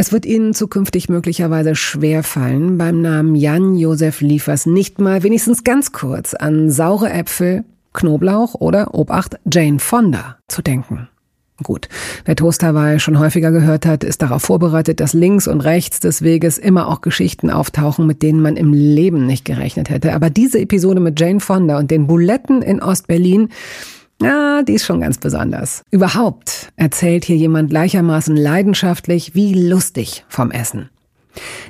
Es wird Ihnen zukünftig möglicherweise schwerfallen, beim Namen Jan-Josef Liefers nicht mal wenigstens ganz kurz an saure Äpfel, Knoblauch oder Obacht Jane Fonda zu denken. Gut, wer Toast schon häufiger gehört hat, ist darauf vorbereitet, dass links und rechts des Weges immer auch Geschichten auftauchen, mit denen man im Leben nicht gerechnet hätte. Aber diese Episode mit Jane Fonda und den Buletten in Ostberlin ja, die ist schon ganz besonders. Überhaupt erzählt hier jemand gleichermaßen leidenschaftlich wie lustig vom Essen.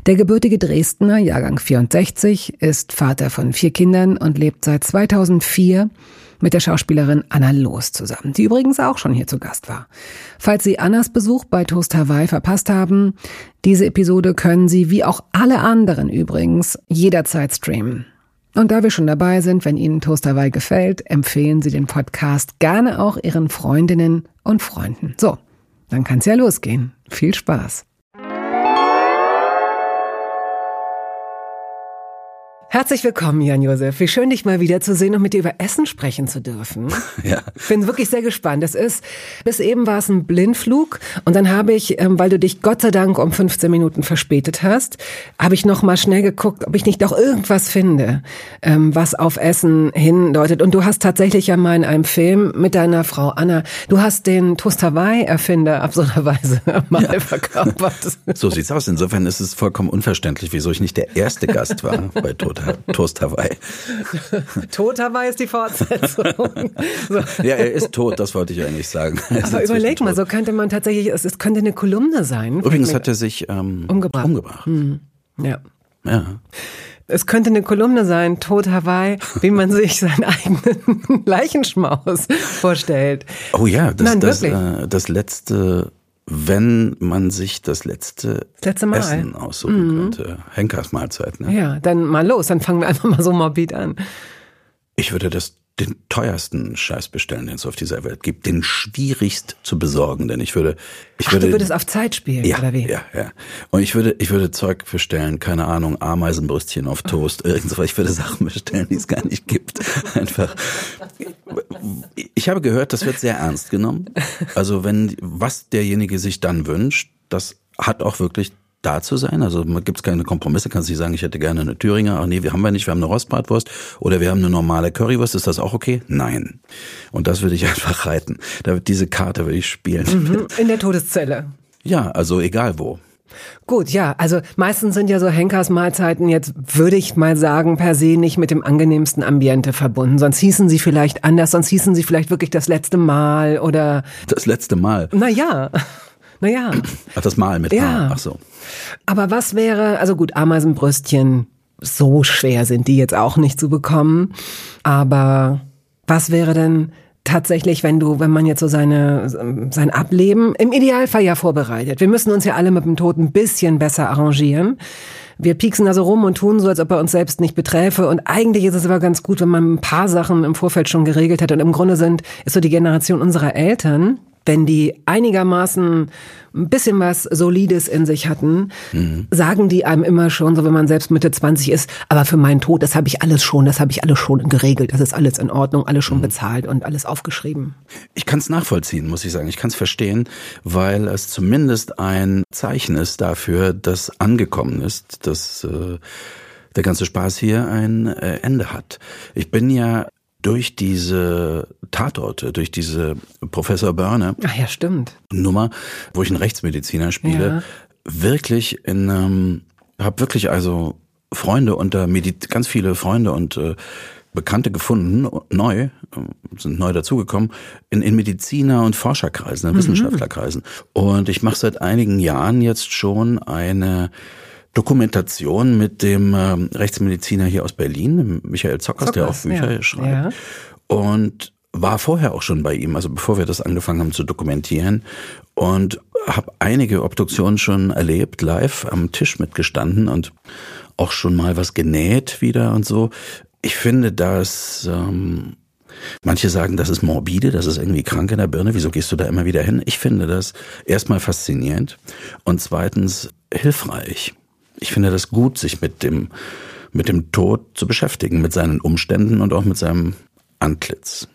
Der gebürtige Dresdner, Jahrgang 64, ist Vater von vier Kindern und lebt seit 2004 mit der Schauspielerin Anna Loos zusammen, die übrigens auch schon hier zu Gast war. Falls Sie Annas Besuch bei Toast Hawaii verpasst haben, diese Episode können Sie wie auch alle anderen übrigens jederzeit streamen. Und da wir schon dabei sind, wenn Ihnen Toast Hawaii gefällt, empfehlen Sie den Podcast gerne auch Ihren Freundinnen und Freunden. So, dann kann's ja losgehen. Viel Spaß. Herzlich willkommen, Jan-Josef. Wie schön, dich mal wieder zu sehen und mit dir über Essen sprechen zu dürfen. Ja. Bin wirklich sehr gespannt. Es ist, bis eben war es ein Blindflug und dann habe ich, ähm, weil du dich Gott sei Dank um 15 Minuten verspätet hast, habe ich noch mal schnell geguckt, ob ich nicht doch irgendwas finde, ähm, was auf Essen hindeutet. Und du hast tatsächlich ja mal in einem Film mit deiner Frau Anna, du hast den Toast Hawaii-Erfinder absurderweise mal ja. verkörpert. So sieht's aus. Insofern ist es vollkommen unverständlich, wieso ich nicht der erste Gast war bei Toast Toast Hawaii. Tot Hawaii ist die Fortsetzung. So. Ja, er ist tot, das wollte ich eigentlich sagen. Aber überleg mal, so könnte man tatsächlich, es, könnte eine Kolumne sein. Übrigens hat er sich ähm, umgebracht. umgebracht. Hm. Ja. Ja. Es könnte eine Kolumne sein, Tod Hawaii, wie man sich seinen eigenen Leichenschmaus vorstellt. Oh ja, das, Nein, das, äh, das letzte wenn man sich das letzte, das letzte Mal. Essen aussuchen mhm. könnte. Henkers Mahlzeit, ne? Ja, dann mal los, dann fangen wir einfach mal so morbid an. Ich würde das den teuersten Scheiß bestellen, den es auf dieser Welt gibt, den schwierigst zu besorgen, denn ich würde, ich Ach, würde, du würdest auf Zeit spielen, ja, oder wie? Ja, ja. Und ich würde, ich würde Zeug bestellen, keine Ahnung, Ameisenbrüstchen auf Toast, irgendwas. Ich würde Sachen bestellen, die es gar nicht gibt. Einfach. Ich habe gehört, das wird sehr ernst genommen. Also wenn, was derjenige sich dann wünscht, das hat auch wirklich da zu sein? Also gibt es keine Kompromisse? Kannst du nicht sagen, ich hätte gerne eine Thüringer? Ach nee, wir haben wir nicht, wir haben eine Rostbratwurst oder wir haben eine normale Currywurst. Ist das auch okay? Nein. Und das würde ich einfach reiten. Da, diese Karte würde ich spielen. Mhm, in der Todeszelle. Ja, also egal wo. Gut, ja, also meistens sind ja so Henkersmahlzeiten jetzt, würde ich mal sagen, per se nicht mit dem angenehmsten Ambiente verbunden. Sonst hießen sie vielleicht anders, sonst hießen sie vielleicht wirklich das letzte Mal oder. Das letzte Mal. Naja. Naja. Ach, das Mal mit ja. A. Ach so. Aber was wäre, also gut, Ameisenbrüstchen, so schwer sind die jetzt auch nicht zu bekommen. Aber was wäre denn tatsächlich, wenn du, wenn man jetzt so seine, sein Ableben im Idealfall ja vorbereitet. Wir müssen uns ja alle mit dem Tod ein bisschen besser arrangieren. Wir pieksen da so rum und tun so, als ob er uns selbst nicht beträfe. Und eigentlich ist es aber ganz gut, wenn man ein paar Sachen im Vorfeld schon geregelt hat. Und im Grunde sind, ist so die Generation unserer Eltern, wenn die einigermaßen ein bisschen was Solides in sich hatten, mhm. sagen die einem immer schon, so wenn man selbst Mitte 20 ist, aber für meinen Tod, das habe ich alles schon, das habe ich alles schon geregelt, das ist alles in Ordnung, alles schon mhm. bezahlt und alles aufgeschrieben. Ich kann es nachvollziehen, muss ich sagen. Ich kann es verstehen, weil es zumindest ein Zeichen ist dafür, dass angekommen ist, dass äh, der ganze Spaß hier ein äh, Ende hat. Ich bin ja durch diese Tatorte, durch diese Professor Börne Ach ja, stimmt. Nummer, wo ich einen Rechtsmediziner spiele, ja. wirklich in, ähm, habe wirklich also Freunde unter Medi ganz viele Freunde und äh, Bekannte gefunden, neu, äh, sind neu dazugekommen, in, in Mediziner- und Forscherkreisen, in mhm. Wissenschaftlerkreisen. Und ich mache seit einigen Jahren jetzt schon eine Dokumentation mit dem ähm, Rechtsmediziner hier aus Berlin, Michael Zockers, Zockers der auch Bücher ja. schreibt. Ja. Und war vorher auch schon bei ihm, also bevor wir das angefangen haben zu dokumentieren und habe einige Obduktionen schon erlebt, live am Tisch mitgestanden und auch schon mal was genäht wieder und so. Ich finde, dass ähm, manche sagen, das ist morbide, das ist irgendwie krank in der Birne. Wieso gehst du da immer wieder hin? Ich finde das erstmal faszinierend und zweitens hilfreich. Ich finde das gut, sich mit dem mit dem Tod zu beschäftigen, mit seinen Umständen und auch mit seinem Antlitz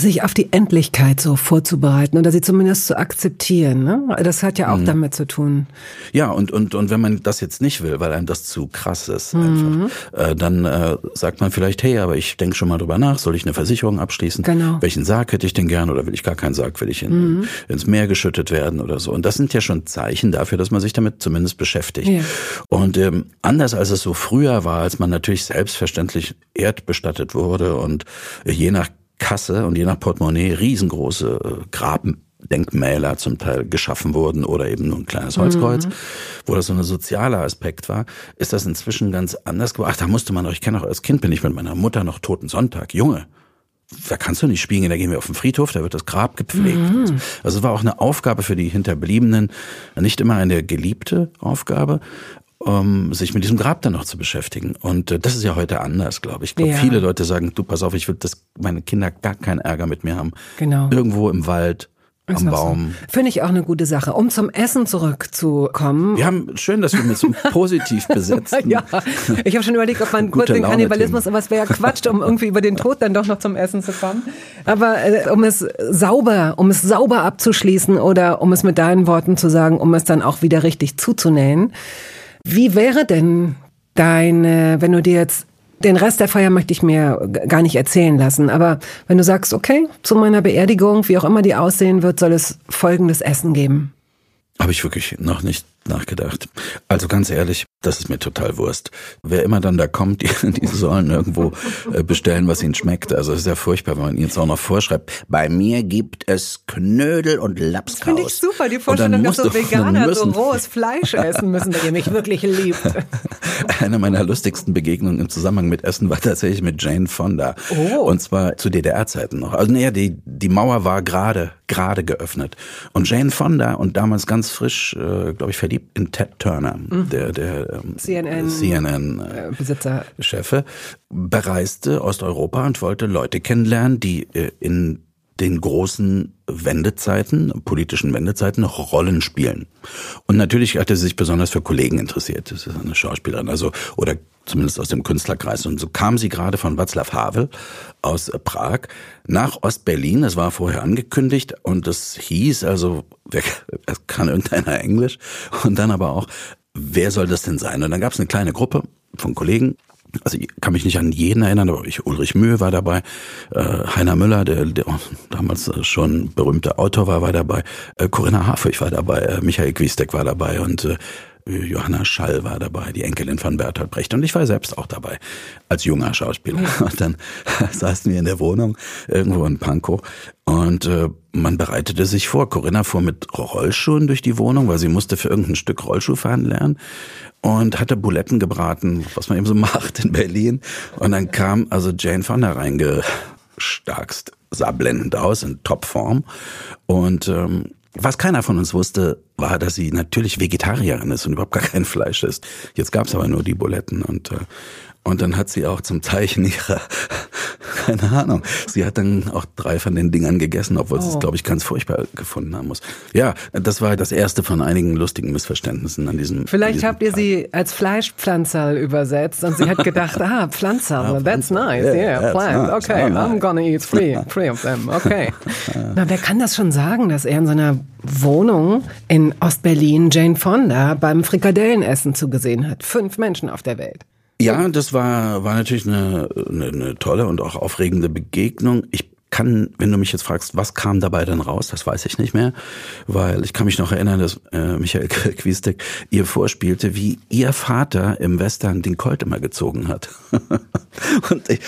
sich auf die Endlichkeit so vorzubereiten oder sie zumindest zu akzeptieren. Ne? Das hat ja auch mhm. damit zu tun. Ja, und, und, und wenn man das jetzt nicht will, weil einem das zu krass ist, mhm. einfach, äh, dann äh, sagt man vielleicht, hey, aber ich denke schon mal drüber nach, soll ich eine Versicherung abschließen? Genau. Welchen Sarg hätte ich denn gern oder will ich gar keinen Sarg, will ich in, mhm. ins Meer geschüttet werden oder so? Und das sind ja schon Zeichen dafür, dass man sich damit zumindest beschäftigt. Ja. Und ähm, anders als es so früher war, als man natürlich selbstverständlich erdbestattet wurde und äh, je nach Kasse und je nach Portemonnaie riesengroße äh, Grabdenkmäler zum Teil geschaffen wurden oder eben nur ein kleines Holzkreuz, mhm. wo das so ein sozialer Aspekt war, ist das inzwischen ganz anders geworden. Ach, da musste man doch, ich kenne auch als Kind bin ich mit meiner Mutter noch Toten Sonntag, Junge. Da kannst du nicht spielen, da gehen wir auf den Friedhof, da wird das Grab gepflegt. Mhm. Also war auch eine Aufgabe für die Hinterbliebenen, nicht immer eine geliebte Aufgabe, um sich mit diesem Grab dann noch zu beschäftigen. Und äh, das ist ja heute anders, glaube ich. Ich glaube, ja. viele Leute sagen, du pass auf, ich will, dass meine Kinder gar keinen Ärger mit mir haben. Genau. Irgendwo im Wald, am Baum. So. Finde ich auch eine gute Sache. Um zum Essen zurückzukommen. Wir haben schön, dass wir mit so positiv besetzen. ja, ich habe schon überlegt, ob man kurz den Kannibalismus, aber es wäre ja Quatsch, um irgendwie über den Tod dann doch noch zum Essen zu kommen. Aber äh, um es sauber, um es sauber abzuschließen oder um es mit deinen Worten zu sagen, um es dann auch wieder richtig zuzunähen. Wie wäre denn deine, wenn du dir jetzt den Rest der Feier möchte ich mir gar nicht erzählen lassen. Aber wenn du sagst, okay, zu meiner Beerdigung, wie auch immer die aussehen wird, soll es folgendes Essen geben. Habe ich wirklich noch nicht nachgedacht. Also ganz ehrlich, das ist mir total Wurst. Wer immer dann da kommt, die, die sollen irgendwo äh, bestellen, was ihnen schmeckt. Also es ist ja furchtbar, wenn man ihnen jetzt auch noch vorschreibt. Bei mir gibt es Knödel und Lapskaus. Finde ich super, die Vorstellung, dass so Veganer so rohes Fleisch essen müssen, wenn ihr mich wirklich liebt. Eine meiner lustigsten Begegnungen im Zusammenhang mit Essen war tatsächlich mit Jane Fonda. Oh. Und zwar zu DDR-Zeiten noch. Also naja, die, die Mauer war gerade, gerade geöffnet. Und Jane Fonda und damals ganz frisch, äh, glaube ich, verliebt in Ted Turner, mhm. der, der ähm, CNN, CNN äh, Besitzer. Chefe, bereiste Osteuropa und wollte Leute kennenlernen, die äh, in den großen Wendezeiten, politischen Wendezeiten noch Rollen spielen. Und natürlich hat er sich besonders für Kollegen interessiert. Das ist eine Schauspielerin, also, oder zumindest aus dem Künstlerkreis. Und so kam sie gerade von Václav Havel aus Prag nach Ostberlin. Das war vorher angekündigt und das hieß also, wer, kann irgendeiner Englisch? Und dann aber auch, wer soll das denn sein? Und dann gab es eine kleine Gruppe von Kollegen, also ich kann mich nicht an jeden erinnern, aber ich, Ulrich Mühe war dabei, äh, Heiner Müller, der, der damals schon berühmter Autor war, war dabei, äh, Corinna Harfrich war dabei, äh, Michael Quiestek war dabei und äh, Johanna Schall war dabei, die Enkelin von Bertolt Brecht und ich war selbst auch dabei als junger Schauspieler. Und dann saßen wir in der Wohnung irgendwo in Pankow und äh, man bereitete sich vor. Corinna fuhr mit Rollschuhen durch die Wohnung, weil sie musste für irgendein Stück Rollschuh fahren lernen und hatte Buletten gebraten, was man eben so macht in Berlin. Und dann kam also Jane Fonda reingestarkst, sah blendend aus, in Topform und ähm, was keiner von uns wusste, war, dass sie natürlich Vegetarierin ist und überhaupt gar kein Fleisch isst. Jetzt gab's aber nur die Buletten und äh, und dann hat sie auch zum Zeichen ihrer, keine Ahnung, sie hat dann auch drei von den Dingern gegessen, obwohl oh. sie es, glaube ich, ganz furchtbar gefunden haben muss. Ja, das war das erste von einigen lustigen Missverständnissen an diesem Vielleicht diesem habt ihr Tag. sie als Fleischpflanzerl übersetzt und sie hat gedacht, ah, Pflanzerl, that's nice, yeah, yeah plant, nice. okay, oh, I'm gonna eat three, three of them, okay. Na, wer kann das schon sagen, dass er in seiner Wohnung in Ostberlin Jane Fonda beim Frikadellenessen zugesehen hat? Fünf Menschen auf der Welt. Ja, das war, war natürlich eine, eine, eine tolle und auch aufregende Begegnung. Ich kann, wenn du mich jetzt fragst, was kam dabei dann raus, das weiß ich nicht mehr, weil ich kann mich noch erinnern, dass äh, Michael Quiestek ihr vorspielte, wie ihr Vater im Western den Colt immer gezogen hat. und ich,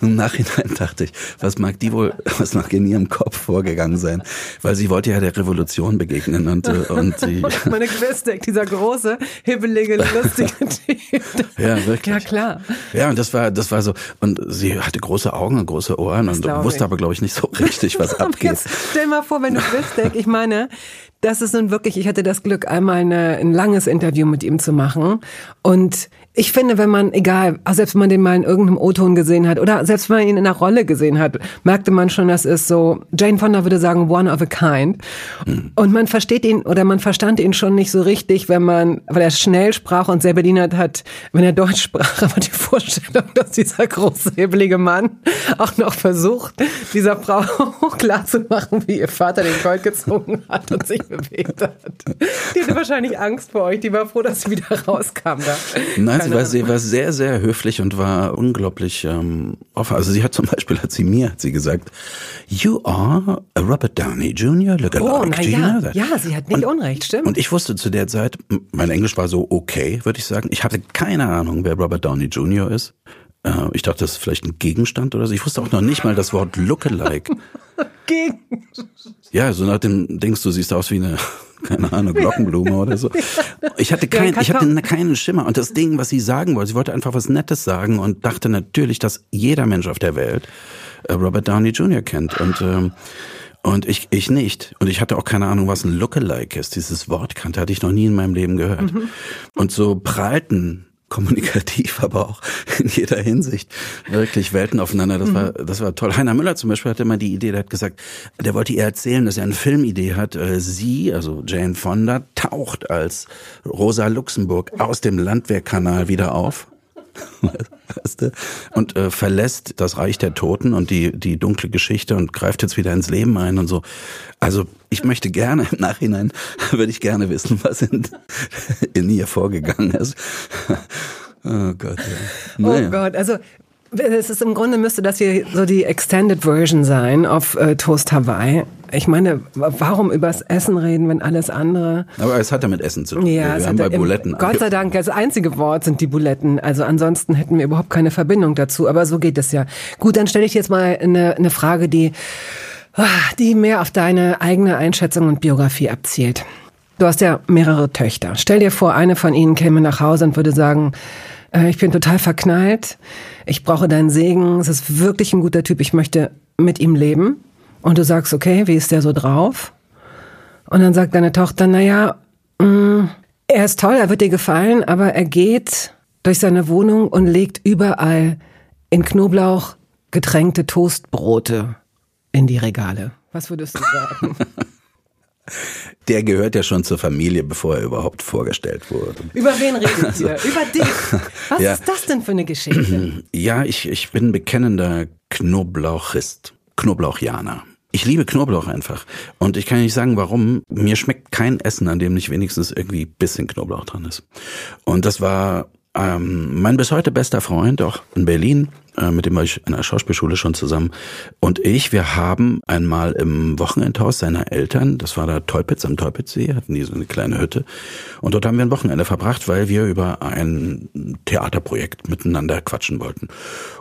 im Nachhinein dachte ich, was mag die wohl, was mag in ihrem Kopf vorgegangen sein, weil sie wollte ja der Revolution begegnen und, äh, und sie... Meine Quiestek, dieser große, hibbelige, lustige Typ. ja, wirklich. Ja, klar. Ja, und das war, das war so, und sie hatte große Augen und große Ohren das und wusste aber, glaube ich, nicht so richtig, was abgeht. Jetzt stell mal vor, wenn du Biftek, ich meine, das ist nun wirklich, ich hatte das Glück, einmal eine, ein langes Interview mit ihm zu machen. Und ich finde, wenn man, egal, selbst wenn man den mal in irgendeinem O-Ton gesehen hat oder selbst wenn man ihn in einer Rolle gesehen hat, merkte man schon, das ist so, Jane Fonda würde sagen, one of a kind. Mhm. Und man versteht ihn oder man verstand ihn schon nicht so richtig, wenn man, weil er schnell sprach und sehr bedient hat, wenn er Deutsch sprach, aber die Vorstellung, dass dieser große, hebelige Mann auch noch versucht, dieser Frau klar zu machen, wie ihr Vater den Gold gezogen hat und sich bewegt hat. Die hatte wahrscheinlich Angst vor euch, die war froh, dass sie wieder rauskam da. Nein, sie war, sie war sehr, sehr höflich und war unglaublich ähm, offen. Also sie hat zum Beispiel, hat sie mir, hat sie gesagt, you are a Robert Downey Jr. Look alike. Oh, na ja, ja, sie hat nicht und, Unrecht, stimmt. Und ich wusste zu der Zeit, mein Englisch war so okay, würde ich sagen. Ich hatte keine Ahnung, wer Robert Downey Jr. ist. Äh, ich dachte, das ist vielleicht ein Gegenstand oder so. Ich wusste auch noch nicht mal das Wort Lookalike. Gegenstand. Ja, so nach dem denkst du, siehst aus wie eine keine Ahnung, Glockenblume oder so. Ich hatte kein, ich hatte keinen Schimmer. Und das Ding, was sie sagen wollte, sie wollte einfach was Nettes sagen und dachte natürlich, dass jeder Mensch auf der Welt äh, Robert Downey Jr. kennt. Und ähm, und ich, ich nicht. Und ich hatte auch keine Ahnung, was ein Lookalike ist. Dieses Wort kannte, hatte ich noch nie in meinem Leben gehört. Mhm. Und so prallten kommunikativ, aber auch in jeder Hinsicht wirklich Welten aufeinander. Das war, mhm. das war toll. Heiner Müller zum Beispiel hatte immer die Idee, der hat gesagt, der wollte ihr erzählen, dass er eine Filmidee hat. Äh, sie, also Jane Fonda, taucht als Rosa Luxemburg aus dem Landwehrkanal wieder auf weißt du? Und äh, verlässt das Reich der Toten und die, die dunkle Geschichte und greift jetzt wieder ins Leben ein und so. Also ich möchte gerne im Nachhinein, würde ich gerne wissen, was in, in ihr vorgegangen ist. Oh Gott, ja. Oh naja. Oh Gott, also es ist im Grunde müsste das hier so die Extended Version sein auf äh, Toast Hawaii. Ich meine, warum übers Essen reden, wenn alles andere? Aber es hat ja mit Essen zu tun. Ja, wir haben bei Buletten. Gott sei Dank, das einzige Wort sind die Buletten. Also ansonsten hätten wir überhaupt keine Verbindung dazu. Aber so geht es ja. Gut, dann stelle ich jetzt mal eine, eine Frage, die, ah, die mehr auf deine eigene Einschätzung und Biografie abzielt. Du hast ja mehrere Töchter. Stell dir vor, eine von ihnen käme nach Hause und würde sagen, äh, ich bin total verknallt, ich brauche deinen Segen, es ist wirklich ein guter Typ, ich möchte mit ihm leben. Und du sagst, okay, wie ist der so drauf? Und dann sagt deine Tochter, naja, mh, mm, er ist toll, er wird dir gefallen, aber er geht durch seine Wohnung und legt überall in Knoblauch getränkte Toastbrote in die Regale. Was würdest du sagen? Der gehört ja schon zur Familie, bevor er überhaupt vorgestellt wurde. Über wen redet ihr? Über dich. Was ja. ist das denn für eine Geschichte? Ja, ich, ich bin bekennender Knoblauchist. Knoblauchianer. Ich liebe Knoblauch einfach. Und ich kann nicht sagen, warum. Mir schmeckt kein Essen, an dem nicht wenigstens irgendwie bisschen Knoblauch dran ist. Und das war ähm, mein bis heute bester Freund, auch in Berlin, mit dem war ich in der Schauspielschule schon zusammen. Und ich, wir haben einmal im Wochenendhaus seiner Eltern, das war da Teupitz am Teupitzsee, hatten die so eine kleine Hütte. Und dort haben wir ein Wochenende verbracht, weil wir über ein Theaterprojekt miteinander quatschen wollten.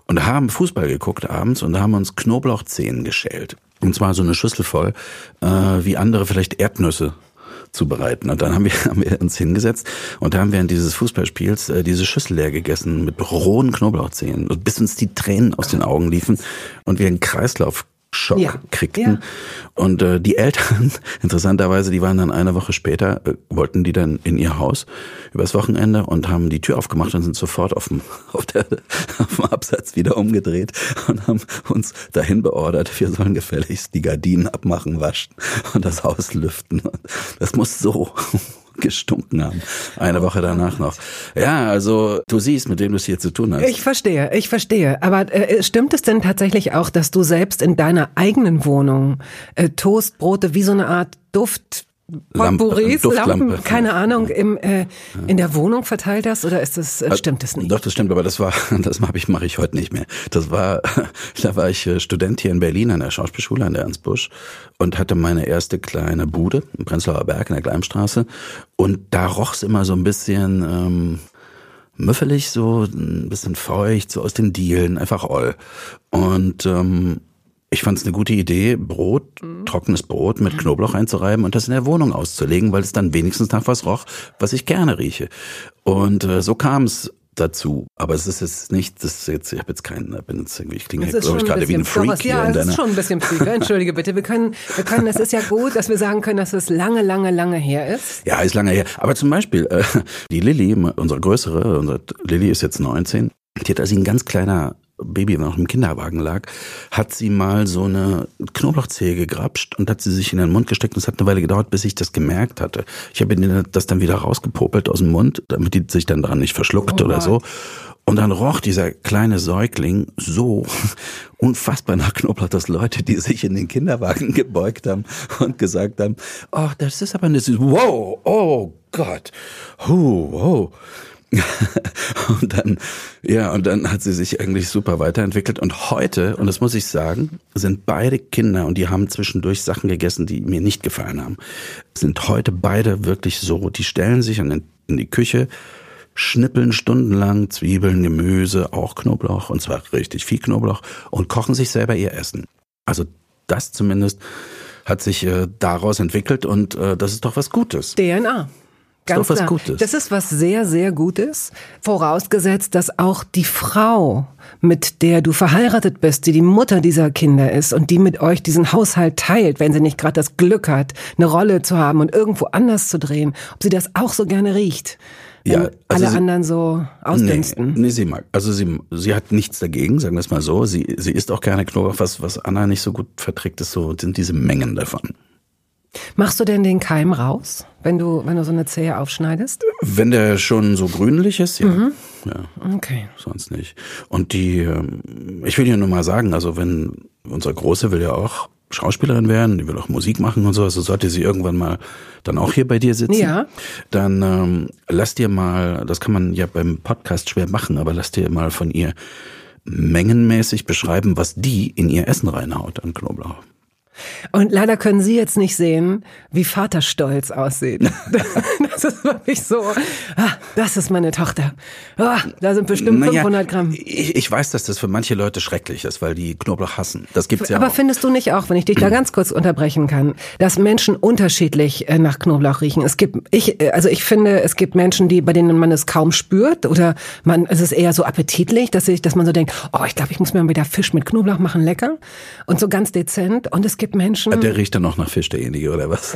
Und haben Fußball geguckt abends und haben uns Knoblauchzehen geschält. Und zwar so eine Schüssel voll, äh, wie andere vielleicht Erdnüsse zubereiten. Und dann haben wir, haben wir uns hingesetzt und da haben während dieses Fußballspiels äh, diese Schüssel leer gegessen mit rohen Knoblauchzehen, bis uns die Tränen aus den Augen liefen und wir einen Kreislauf Schock ja, kriegten. Ja. Und äh, die Eltern, interessanterweise, die waren dann eine Woche später, äh, wollten die dann in ihr Haus übers Wochenende und haben die Tür aufgemacht und sind sofort auf dem, auf, der, auf dem Absatz wieder umgedreht und haben uns dahin beordert, wir sollen gefälligst die Gardinen abmachen, waschen und das Haus lüften. Das muss so gestunken haben. Eine Woche danach noch. Ja, also du siehst, mit wem du es hier zu tun hast. Ich verstehe, ich verstehe. Aber äh, stimmt es denn tatsächlich auch, dass du selbst in deiner eigenen Wohnung äh, Toastbrote wie so eine Art Duft Potpourris, Lampen, keine Ahnung, im, äh, in der Wohnung verteilt hast oder ist das, äh, stimmt das nicht? Doch, das stimmt, aber das war, das mache ich, mache ich heute nicht mehr. Das war, da war ich äh, Student hier in Berlin an der Schauspielschule an der Ernst Busch und hatte meine erste kleine Bude im Prenzlauer Berg in der Gleimstraße und da roch's immer so ein bisschen, ähm, müffelig, so ein bisschen feucht, so aus den Dielen, einfach all. Und ähm, ich fand es eine gute Idee, Brot, mhm. trockenes Brot mit Knoblauch einzureiben und das in der Wohnung auszulegen, weil es dann wenigstens nach was roch, was ich gerne rieche. Und äh, so kam es dazu. Aber es ist jetzt nicht, das ist jetzt, ich habe jetzt keinen, bin jetzt irgendwie, ich klinge, Das ist glaube ich, gerade wie ein Freak Doch, hier Ja, es ist schon ein bisschen Psycho. Entschuldige bitte. Wir können, wir können, es ist ja gut, dass wir sagen können, dass es lange, lange, lange her ist. Ja, ist lange her. Aber zum Beispiel, äh, die Lilly, unsere größere, unsere Lilly ist jetzt 19, die hat, als sie ein ganz kleiner Baby noch im Kinderwagen lag, hat sie mal so eine Knoblauchzehe gegrapscht und hat sie sich in den Mund gesteckt und es hat eine Weile gedauert, bis ich das gemerkt hatte. Ich habe das dann wieder rausgepopelt aus dem Mund, damit die sich dann dran nicht verschluckt Oh oder so. Und dann roch dieser kleine Säugling so unfassbar nach Knoblauch, dass Leute, die sich in den Kinderwagen gebeugt haben und gesagt haben, oh, das ist aber eine süße, wow, oh Gott, huh, wow. und dann, ja, und dann hat sie sich eigentlich super weiterentwickelt. Und heute, und das muss ich sagen, sind beide Kinder, und die haben zwischendurch Sachen gegessen, die mir nicht gefallen haben, sind heute beide wirklich so, die stellen sich in die Küche, schnippeln stundenlang Zwiebeln, Gemüse, auch Knoblauch, und zwar richtig viel Knoblauch, und kochen sich selber ihr Essen. Also das zumindest hat sich äh, daraus entwickelt und äh, das ist doch was Gutes. DNA. Ganz doch was klar. Gutes. Das ist was sehr, sehr Gutes. Vorausgesetzt, dass auch die Frau, mit der du verheiratet bist, die die Mutter dieser Kinder ist und die mit euch diesen Haushalt teilt, wenn sie nicht gerade das Glück hat, eine Rolle zu haben und irgendwo anders zu drehen, ob sie das auch so gerne riecht. Ja, also alle sie- anderen so ausdünsten. Nee, nee, sie mag. Also sie, sie hat nichts dagegen, sagen wir es mal so. Sie, sie isst auch gerne Knoblauch. Was, was Anna nicht so gut verträgt, ist so, sind diese Mengen davon. Machst du denn den Keim raus, wenn du, wenn du so eine Zehe aufschneidest? Wenn der schon so grünlich ist, ja. Mhm. Ja, Okay. sonst nicht. Und die, ähm, ich will dir nur mal sagen, also wenn unsere Große will ja auch Schauspielerin werden, die will auch Musik machen und so, also sollte sie irgendwann mal dann auch hier bei dir sitzen, Ja. dann ähm, lass dir mal, das kann man ja beim Podcast schwer machen, aber lass dir mal von ihr mengenmäßig beschreiben, was die in ihr Essen reinhaut an Knoblauch. Und leider können Sie jetzt nicht sehen, wie Vaterstolz aussieht. Das ist wirklich so, ah, das ist meine Tochter. Ah, da sind bestimmt Naja, 500 Gramm. Ich, ich weiß, dass das für manche Leute schrecklich ist, weil die Knoblauch hassen. Das gibt's ja Aber auch. findest du nicht auch, wenn ich dich da ganz kurz unterbrechen kann, dass Menschen unterschiedlich äh, nach Knoblauch riechen? Es gibt, ich, äh, also ich finde, es gibt Menschen, die, bei denen man es kaum spürt oder man, es ist eher so appetitlich, dass ich, dass man so denkt, oh, ich glaube, ich muss mir mal wieder Fisch mit Knoblauch machen, lecker. Und so ganz dezent. Und es gibt Menschen, Der riecht dann noch nach Fisch, derjenige, oder was?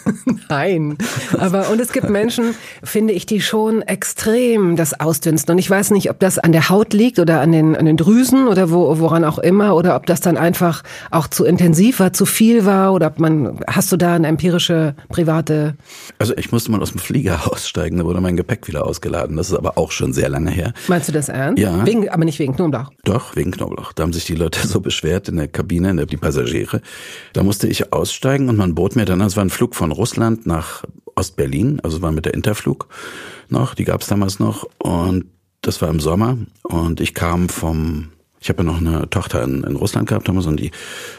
Nein. Aber, und es gibt Menschen, finde ich, die schon extrem das ausdünsten. Und ich weiß nicht, ob das an der Haut liegt oder an den, an den Drüsen oder wo, woran auch immer, oder ob das dann einfach auch zu intensiv war, zu viel war, oder ob man, hast du da eine empirische, private, Also ich musste mal aus dem Flieger aussteigen, da wurde mein Gepäck wieder ausgeladen. Das ist aber auch schon sehr lange her. meinst du das ernst? Ja. Wegen, aber nicht wegen Knoblauch. Doch, wegen Knoblauch. Da haben sich die Leute so beschwert in der Kabine, die Passagiere. Da musste ich aussteigen und man bot mir dann, es war ein Flug von Russland nach Ostberlin, also es war mit der Interflug noch, die gab's damals noch. Und das war im Sommer. Und ich kam vom, ich habe ja noch eine Tochter in, in Russland gehabt damals und die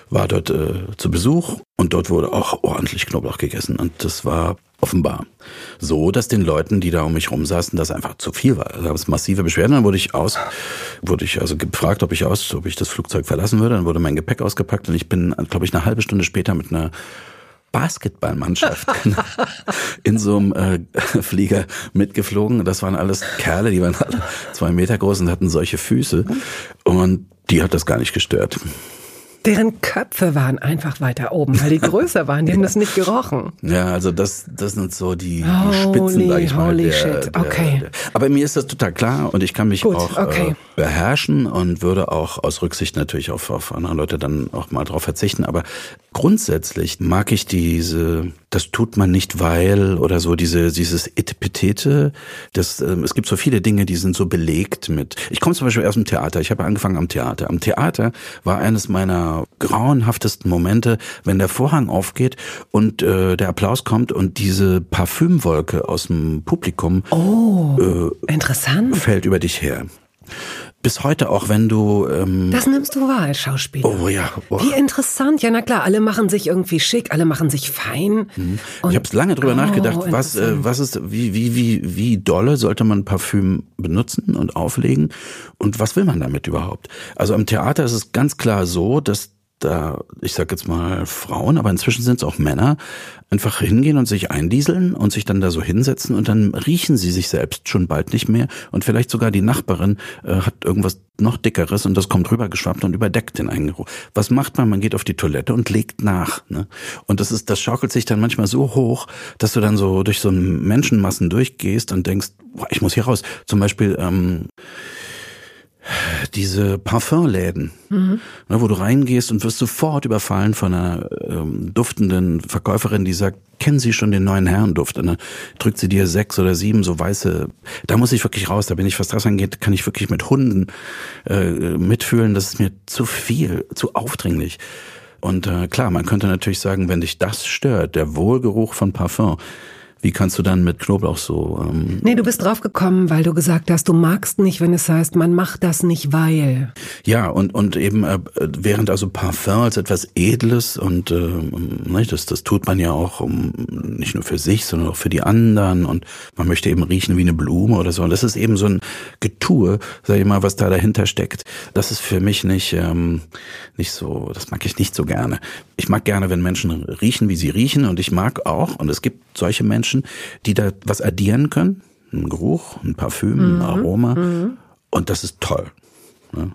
war dort äh, zu Besuch. Und dort wurde auch ordentlich Knoblauch gegessen. Und das war offenbar so, dass den Leuten, die da um mich rum saßen, das einfach zu viel war. Da gab es massive Beschwerden. Dann wurde ich aus, wurde ich also gefragt, ob ich aus, ob ich das Flugzeug verlassen würde. Dann wurde mein Gepäck ausgepackt und ich bin, glaube ich, eine halbe Stunde später mit einer Basketballmannschaft in so einem äh, Flieger mitgeflogen. Das waren alles Kerle, die waren alle zwei Meter groß und hatten solche Füße. Und die hat das gar nicht gestört. Deren Köpfe waren einfach weiter oben, weil die größer waren, die haben das nicht gerochen. Ja, also das, das sind so die, die Holy, Spitzen, sag ich mal. holy der, shit. Der, Okay. Der, aber mir ist das total klar und ich kann mich Gut, auch okay. äh, beherrschen und würde auch aus Rücksicht natürlich auf, auf andere Leute dann auch mal drauf verzichten. Aber grundsätzlich mag ich diese, das tut man nicht weil oder so, diese, dieses Etipetete. Das, ähm, es gibt so viele Dinge, die sind so belegt mit. Ich komme zum Beispiel aus dem Theater. Ich habe angefangen am Theater. Am Theater war eines meiner grauenhaftesten Momente, wenn der Vorhang aufgeht und äh, der Applaus kommt und diese Parfümwolke aus dem Publikum Oh, interessant. fällt über dich her. Bis heute auch, wenn du ähm, Das nimmst du wahr als Schauspieler. Oh ja. Oh. Wie interessant. Ja, na klar, alle machen sich irgendwie schick, alle machen sich fein. Und- Ich habe lange drüber Oh, nachgedacht, was, äh, was ist, wie, wie, wie, wie dolle sollte man Parfüm benutzen und auflegen und was will man damit überhaupt? Also am Theater ist es ganz klar so, dass da, ich sag jetzt mal Frauen, aber inzwischen sind es auch Männer, einfach hingehen und sich eindieseln und sich dann da so hinsetzen und dann riechen sie sich selbst schon bald nicht mehr und vielleicht sogar die Nachbarin äh, hat irgendwas noch dickeres und das kommt rübergeschwappt und überdeckt den Eingeruch. Was macht man? Man geht auf die Toilette und legt nach. Ne? Und das ist, das schaukelt sich dann manchmal so hoch, dass du dann so durch so Menschenmassen durchgehst und denkst, boah, ich muss hier raus. Zum Beispiel ähm, diese Parfumläden, mhm. wo du reingehst und wirst sofort überfallen von einer ähm, duftenden Verkäuferin, die sagt, kennen Sie schon den neuen Herrenduft? Und dann drückt sie dir sechs oder sieben so weiße, da muss ich wirklich raus, da bin ich, was das angeht, kann ich wirklich mit Hunden äh, mitfühlen, das ist mir zu viel, zu aufdringlich. Und äh, klar, man könnte natürlich sagen, wenn dich das stört, der Wohlgeruch von Parfum, wie kannst du dann mit Knoblauch so? Ähm nee, du bist draufgekommen, weil du gesagt hast, du magst nicht, wenn es heißt, man macht das nicht, weil. Ja, und, und eben äh, während also Parfum als etwas Edles und äh, ne, das, das tut man ja auch um, nicht nur für sich, sondern auch für die anderen und man möchte eben riechen wie eine Blume oder so. Und das ist eben so ein Getue, sag ich mal, was da dahinter steckt. Das ist für mich nicht, ähm, nicht so, das mag ich nicht so gerne. Ich mag gerne, wenn Menschen riechen, wie sie riechen und ich mag auch, und es gibt solche Menschen, Menschen, die da was addieren können. Ein Geruch, ein Parfüm, mhm. ein Aroma. Mhm. Und das ist toll. Ne?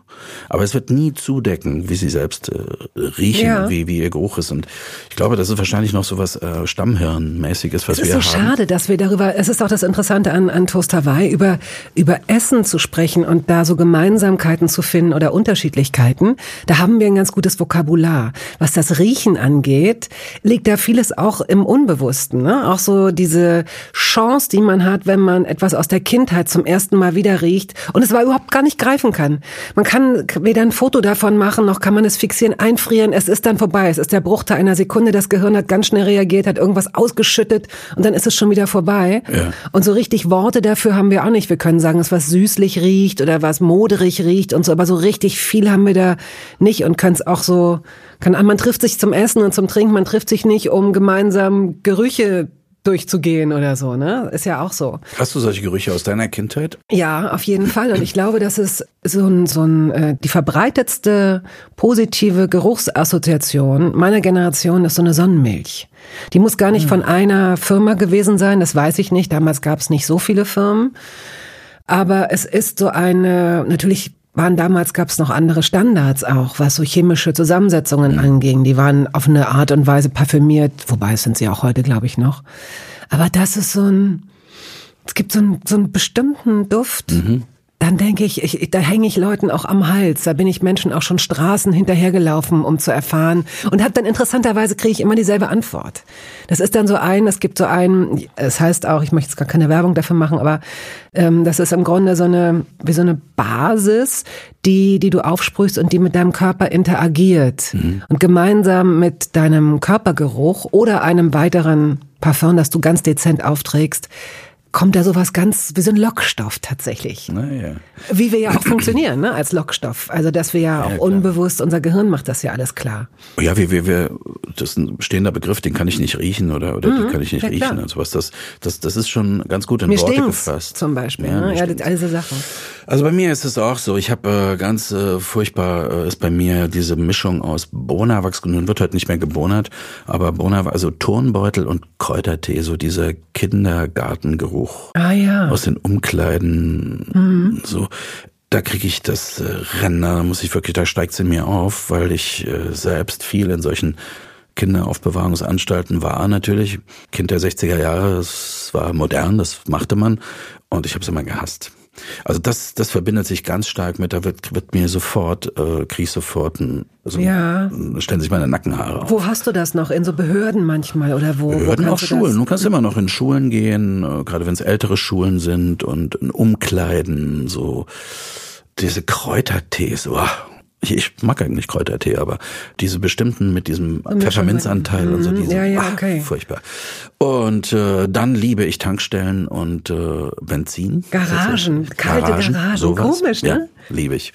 Aber es wird nie zudecken, wie sie selbst äh, riechen, ja. wie, wie ihr Geruch ist. Und ich glaube, das ist wahrscheinlich noch so was äh, Stammhirnmäßiges, was wir haben. Es ist so schade, dass wir darüber, es ist auch das Interessante an, an Toast Hawaii, über, über Essen zu sprechen und da so Gemeinsamkeiten zu finden oder Unterschiedlichkeiten. Da haben wir ein ganz gutes Vokabular. Was das Riechen angeht, liegt da vieles auch im Unbewussten. Ne? Auch so diese Chance, die man hat, wenn man etwas aus der Kindheit zum ersten Mal wieder riecht und es war überhaupt gar nicht greifen kann. Man kann weder ein Foto davon machen, noch kann man es fixieren, einfrieren. Es ist dann vorbei. Es ist der Bruchteil einer Sekunde. Das Gehirn hat ganz schnell reagiert, hat irgendwas ausgeschüttet und dann ist es schon wieder vorbei. Ja. Und so richtig Worte dafür haben wir auch nicht. Wir können sagen, es was süßlich riecht oder was moderig riecht und so, aber so richtig viel haben wir da nicht und können es auch so, kann, man trifft sich zum Essen und zum Trinken, man trifft sich nicht, um gemeinsam Gerüche durchzugehen oder so, ne? Ist ja auch so. Hast du solche Gerüche aus deiner Kindheit? Ja, auf jeden Fall. Und ich glaube, das ist so ein, so ein äh, die verbreitetste positive Geruchsassoziation meiner Generation ist so eine Sonnenmilch. Die muss gar nicht hm. von einer Firma gewesen sein, das weiß ich nicht. Damals gab es nicht so viele Firmen. Aber es ist so eine, natürlich waren damals gab es noch andere Standards auch, was so chemische Zusammensetzungen mhm. anging. Die waren auf eine Art und Weise parfümiert, wobei sind sie auch heute, glaube ich, noch. Aber das ist so ein, es gibt so, ein, so einen bestimmten Duft. Mhm dann denke ich, ich, da hänge ich Leuten auch am Hals. Da bin ich Menschen auch schon Straßen hinterhergelaufen, um zu erfahren. Und habe dann interessanterweise kriege ich immer dieselbe Antwort. Das ist dann so ein, es gibt so ein, es heißt auch, ich möchte jetzt gar keine Werbung dafür machen, aber ähm, das ist im Grunde so eine, wie so eine Basis, die, die du aufsprühst und die mit deinem Körper interagiert. Mhm. Und gemeinsam mit deinem Körpergeruch oder einem weiteren Parfum, das du ganz dezent aufträgst, kommt da sowas ganz wie so ein Lockstoff tatsächlich. Naja. Wie wir ja auch funktionieren, ne, als Lockstoff. Also, dass wir ja auch ja, unbewusst, unser Gehirn macht das ja alles klar. Ja, wir, wir, wir, das ist ein stehender Begriff, den kann ich nicht riechen oder, oder mhm, den kann ich nicht ja, riechen klar. und sowas. Das, das, das ist schon ganz gut in mir Worte gefasst. Zum Beispiel, ja, ne? ja all diese Sachen. Also bei mir ist es auch so, ich habe äh, ganz äh, furchtbar äh, ist bei mir diese Mischung aus Bonawachs, nun wird heute nicht mehr gebonert, aber Bonawachs, also Turnbeutel und Kräutertee, so dieser Kindergartengeruch ah, ja. aus den Umkleiden, mhm. so da kriege ich das äh, Rennen, da muss ich wirklich, da steigt's in mir auf, weil ich äh, selbst viel in solchen Kinderaufbewahrungsanstalten war natürlich. Kind der 60er Jahre, es war modern, das machte man und ich habe es immer gehasst. Also das, das verbindet sich ganz stark mit, da wird, wird mir sofort, äh, kriege ich sofort ein, also ja. stellen sich meine Nackenhaare auf. Wo hast du das noch? In so Behörden manchmal oder wo? Behörden wo auch Schulen. Du, kannst immer noch in Schulen gehen, äh, gerade wenn es ältere Schulen sind und in Umkleiden, so diese Kräutertees, oh, ich, ich mag eigentlich Kräutertee, aber diese bestimmten mit diesem Pfefferminzanteil und so, mhm. diese, ja, ja, okay. ach, furchtbar. Und äh, dann liebe ich Tankstellen und äh, Benzin. Garagen, kalte Garagen, Garagen. Sowas. komisch, ne? Liebe ich.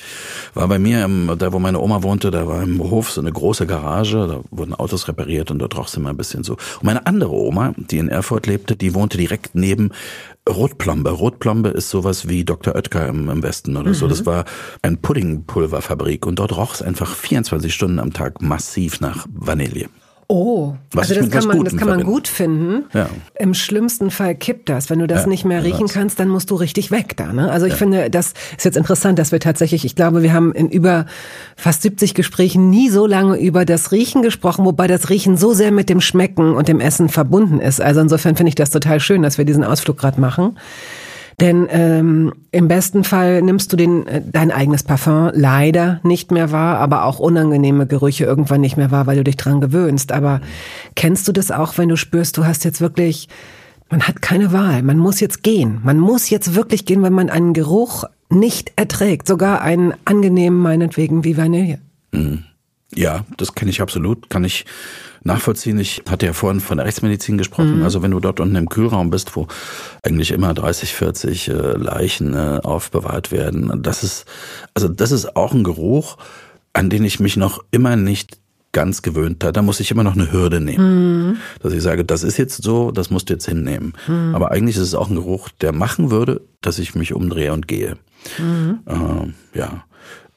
War bei mir, im, da wo meine Oma wohnte, da war im Hof so eine große Garage, da wurden Autos repariert und dort roch es immer ein bisschen so. Und meine andere Oma, die in Erfurt lebte, die wohnte direkt neben Rotplombe. Rotplombe ist sowas wie Dr. Oetker im, im Westen oder mhm. so. Das war ein Puddingpulverfabrik und dort roch es einfach 24 Stunden am Tag massiv nach Vanille. Oh, was also das kann man, das kann man gut finden. Ja. Im schlimmsten Fall kippt das. Wenn du das ja, nicht mehr riechen kannst, dann musst du richtig weg da. Ne? Also ich ja. finde, das ist jetzt interessant, dass wir tatsächlich, ich glaube, wir haben in über fast 70 Gesprächen nie so lange über das Riechen gesprochen, wobei das Riechen so sehr mit dem Schmecken und dem Essen verbunden ist. Also insofern finde ich das total schön, dass wir diesen Ausflug gerade machen. Denn ähm, im besten Fall nimmst du den, äh, dein eigenes Parfum leider nicht mehr wahr, aber auch unangenehme Gerüche irgendwann nicht mehr wahr, weil du dich dran gewöhnst. Aber kennst du das auch, wenn du spürst, du hast jetzt wirklich, man hat keine Wahl, man muss jetzt gehen. Man muss jetzt wirklich gehen, wenn man einen Geruch nicht erträgt, sogar einen angenehmen meinetwegen wie Vanille. Mhm. Ja, das kenne ich absolut, kann ich nachvollziehen. Ich hatte ja vorhin von der Rechtsmedizin gesprochen. Mhm. Also wenn du dort unten im Kühlraum bist, wo eigentlich immer 30, 40 äh, Leichen äh, aufbewahrt werden, das ist, also das ist auch ein Geruch, an den ich mich noch immer nicht ganz gewöhnt habe. Da muss ich immer noch eine Hürde nehmen. Mhm. Dass ich sage, das ist jetzt so, das musst du jetzt hinnehmen. Mhm. Aber eigentlich ist es auch ein Geruch, der machen würde, dass ich mich umdrehe und gehe. Mhm. Äh, ja.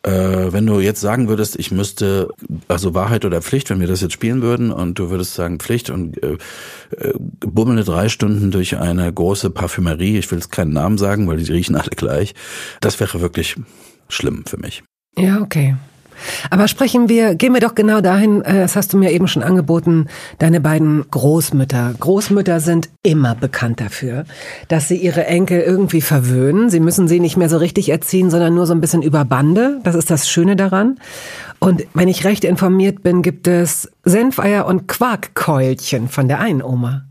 Äh, wenn du jetzt sagen würdest, ich müsste, also Wahrheit oder Pflicht, wenn wir das jetzt spielen würden und du würdest sagen Pflicht und äh, äh, bummelnde drei Stunden durch eine große Parfümerie, ich will jetzt keinen Namen sagen, weil die riechen alle gleich, das wäre wirklich schlimm für mich. Ja, okay. Aber sprechen wir, gehen wir doch genau dahin, äh, das hast du mir eben schon angeboten, deine beiden Großmütter. Großmütter sind immer bekannt dafür, dass sie ihre Enkel irgendwie verwöhnen. Sie müssen sie nicht mehr so richtig erziehen, sondern nur so ein bisschen über Bande. Das ist das Schöne daran. Und wenn ich recht informiert bin, gibt es Senfeier und Quarkkeulchen von der einen Oma.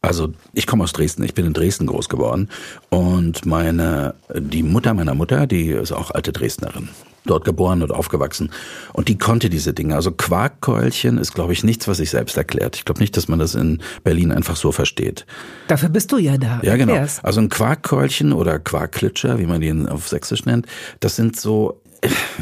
Also ich komme aus Dresden, ich bin in Dresden groß geworden und meine die Mutter meiner Mutter, die ist auch alte Dresdnerin dort geboren und aufgewachsen. Und die konnte diese Dinge. Also Quarkkeulchen ist, glaube ich, nichts, was sich selbst erklärt. Ich glaube nicht, dass man das in Berlin einfach so versteht. Dafür bist du ja da. Ja, genau. Also ein Quarkkeulchen oder Quarkklitscher, wie man den auf Sächsisch nennt, das sind so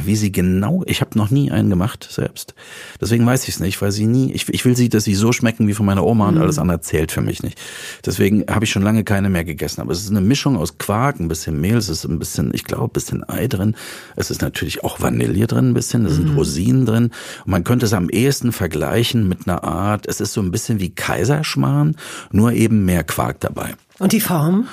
wie sie genau, ich habe noch nie einen gemacht selbst. Deswegen weiß ich es nicht, weil sie nie, ich, ich will sie, dass sie so schmecken wie von meiner Oma und mhm. alles andere zählt für mich nicht. Deswegen habe ich schon lange keine mehr gegessen. Aber es ist eine Mischung aus Quark, ein bisschen Mehl, es ist ein bisschen, ich glaube, ein bisschen Ei drin. Es ist natürlich auch Vanille drin ein bisschen, es sind mhm. Rosinen drin. Und man könnte es am ehesten vergleichen mit einer Art, es ist so ein bisschen wie Kaiserschmarrn, nur eben mehr Quark dabei. Und die Form?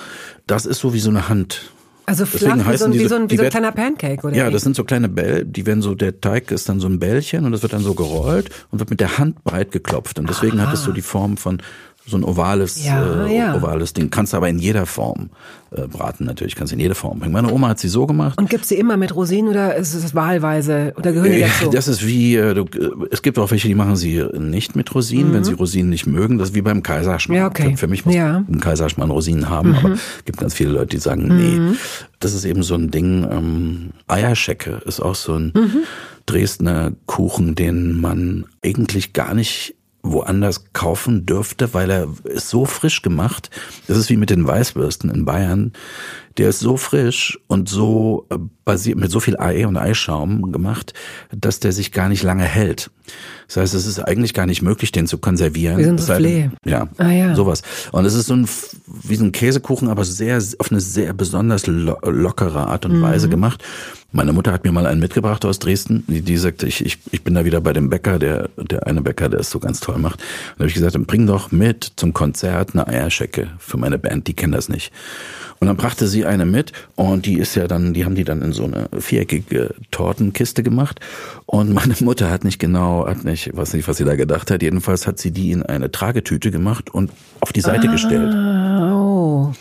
Das ist so wie so eine Hand. Also flach, Deswegen wie, so ein, wie, so ein, wie so ein kleiner Pancake, oder? Ja, das sind so kleine Bälle, die werden so, der Teig ist dann so ein Bällchen und das wird dann so gerollt und wird mit der Hand breit geklopft. Und deswegen Aha. hat es so die Form von so ein ovales, ja, äh, ja. ovales Ding. Kannst aber in jeder Form äh, braten natürlich, kannst in jede Form bringen. Meine Oma hat sie so gemacht. Und gibt's sie immer mit Rosinen oder ist es wahlweise oder gehören die dazu? Das ist wie, äh, du, äh, es gibt auch welche, die machen sie nicht mit Rosinen, mhm. wenn sie Rosinen nicht mögen. Das ist wie beim Kaiserschmarrn. Ja, okay. Für mich muss ja. ein Kaiserschmarrn Rosinen haben, mhm. aber es gibt ganz viele Leute, die sagen, nee. Mhm. Das ist eben so ein Ding. Ähm, Eierschecke ist auch so ein mhm. Dresdner Kuchen, den man eigentlich gar nicht woanders kaufen dürfte, weil er ist so frisch gemacht. Das ist wie mit den Weißwürsten in Bayern. Der ist so frisch und so äh, basiert mit so viel Ei und Eischaum gemacht, dass der sich gar nicht lange hält. Das heißt, es ist eigentlich gar nicht möglich, den zu konservieren. Wie so ein Soufflé. Ja, ah, ja, sowas. Und es ist so ein, wie so ein Käsekuchen, aber sehr, auf eine sehr besonders lo lockere Art und mhm. Weise gemacht. Meine Mutter hat mir mal einen mitgebracht aus Dresden. Die, die sagte, ich, ich, ich bin da wieder bei dem Bäcker, der, der eine Bäcker, der es so ganz toll macht. Und da habe ich gesagt, dann bring doch mit zum Konzert eine Eierschecke für meine Band, die kennen das nicht. Und dann brachte sie eine mit und die ist ja dann, die haben die dann in so eine viereckige Tortenkiste gemacht. Und meine Mutter hat nicht genau, hat nicht, weiß nicht, was sie da gedacht hat. Jedenfalls hat sie die in eine Tragetüte gemacht und auf die Seite ah, gestellt. Oh.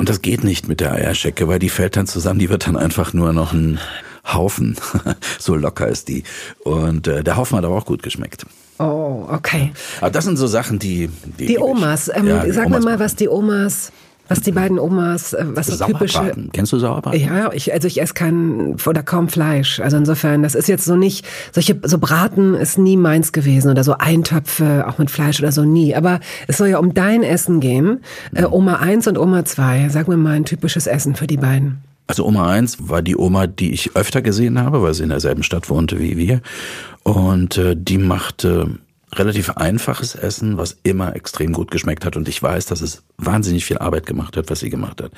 Und das geht nicht mit der Eierschecke, weil die fällt dann zusammen, die wird dann einfach nur noch ein Haufen. so locker ist die. Und äh, der Haufen hat aber auch gut geschmeckt. Oh, okay. Aber das sind so Sachen, die... Die, die Omas. Ähm, ja, sag Omas mir mal, was die Omas was die beiden Omas, äh, was so typische. Kennst du Sauerbraten? Ja, ich, also ich esse kein oder kaum Fleisch. Also insofern, das ist jetzt so nicht, solche, so Braten ist nie meins gewesen oder so Eintöpfe, auch mit Fleisch oder so nie. Aber es soll ja um dein Essen gehen. Äh, Oma 1 und Oma 2. Sag mir mal ein typisches Essen für die beiden. Also Oma 1 war die Oma, die ich öfter gesehen habe, weil sie in derselben Stadt wohnte wie wir. Und äh, die machte relativ einfaches Essen, was immer extrem gut geschmeckt hat. Und ich weiß, dass es wahnsinnig viel Arbeit gemacht hat, was sie gemacht hat.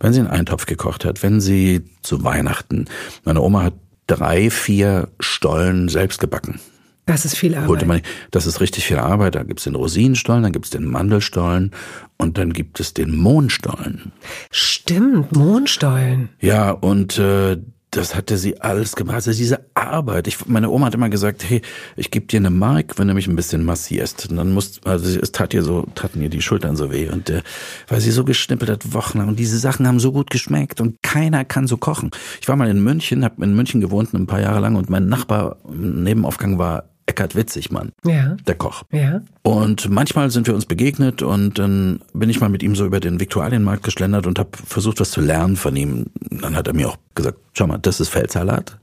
Wenn sie einen Eintopf gekocht hat, wenn sie zu Weihnachten, meine Oma hat drei, vier Stollen selbst gebacken. Das ist viel Arbeit. Man, das ist richtig viel Arbeit. Da gibt's den Rosinenstollen, dann gibt's den Mandelstollen und dann gibt es den Mohnstollen. Stimmt, Mohnstollen. Ja, und äh, das hatte sie alles gemacht. Also diese Arbeit. Ich, meine Oma hat immer gesagt, hey, ich gebe dir eine Mark, wenn du mich ein bisschen massierst. Und dann musst, also es tat ihr so, taten ihr die Schultern so weh. Und äh, weil sie so geschnippelt hat, wochenlang. Und diese Sachen haben so gut geschmeckt und keiner kann so kochen. Ich war mal in München, habe in München gewohnt ein paar Jahre lang und mein Nachbar im Nebenaufgang war Eckhard Witzigmann, ja. der Koch. Ja. Und manchmal sind wir uns begegnet und dann bin ich mal mit ihm so über den Viktualienmarkt geschlendert und habe versucht, was zu lernen von ihm. Dann hat er mir auch gesagt, schau mal, das ist Feldsalat,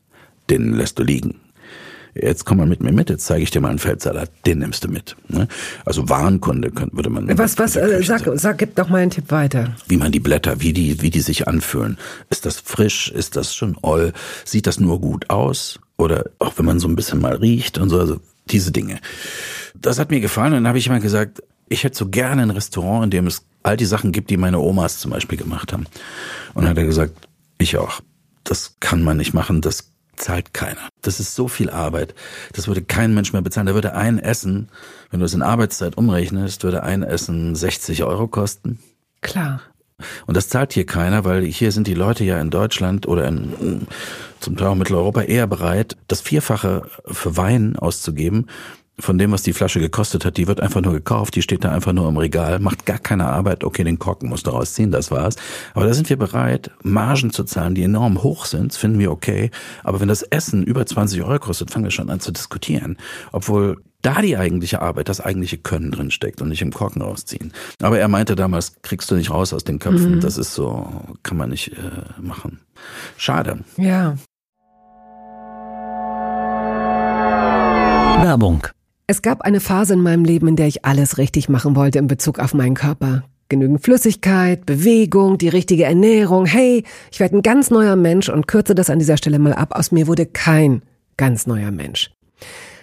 den lässt du liegen. Jetzt komm mal mit mir mit, jetzt zeige ich dir mal einen Feldsalat, den nimmst du mit. Ne? Also Warenkunde würde man. Was, was, äh, sag, sag, gib doch mal einen Tipp weiter. Wie man die Blätter, wie die, wie die sich anfühlen. Ist das frisch? Ist das schon oll? Sieht das nur gut aus? Oder auch wenn man so ein bisschen mal riecht und so, also diese Dinge. Das hat mir gefallen und dann habe ich immer gesagt, ich hätte so gerne ein Restaurant, in dem es all die Sachen gibt, die meine Omas zum Beispiel gemacht haben. Und dann hat er gesagt, ich auch. Das kann man nicht machen, das zahlt keiner. Das ist so viel Arbeit. Das würde kein Mensch mehr bezahlen. Da würde ein Essen, wenn du es in Arbeitszeit umrechnest, würde ein Essen 60 Euro kosten. Klar. Und das zahlt hier keiner, weil hier sind die Leute ja in Deutschland oder in, zum Teil auch Mitteleuropa eher bereit, das Vierfache für Wein auszugeben, von dem, was die Flasche gekostet hat, die wird einfach nur gekauft, die steht da einfach nur im Regal, macht gar keine Arbeit, okay, den Korken musst du rausziehen, das war's. Aber da sind wir bereit, Margen zu zahlen, die enorm hoch sind, das finden wir okay. Aber wenn das Essen über 20 Euro kostet, fangen wir schon an zu diskutieren. Obwohl da die eigentliche Arbeit, das eigentliche Können drin steckt und nicht im Korken rausziehen. Aber er meinte damals, kriegst du nicht raus aus den Köpfen, mhm. das ist so, kann man nicht äh, machen. Schade. Ja. Werbung. Es gab eine Phase in meinem Leben, in der ich alles richtig machen wollte in Bezug auf meinen Körper. Genügend Flüssigkeit, Bewegung, die richtige Ernährung. Hey, ich werde ein ganz neuer Mensch und kürze das an dieser Stelle mal ab. Aus mir wurde kein ganz neuer Mensch.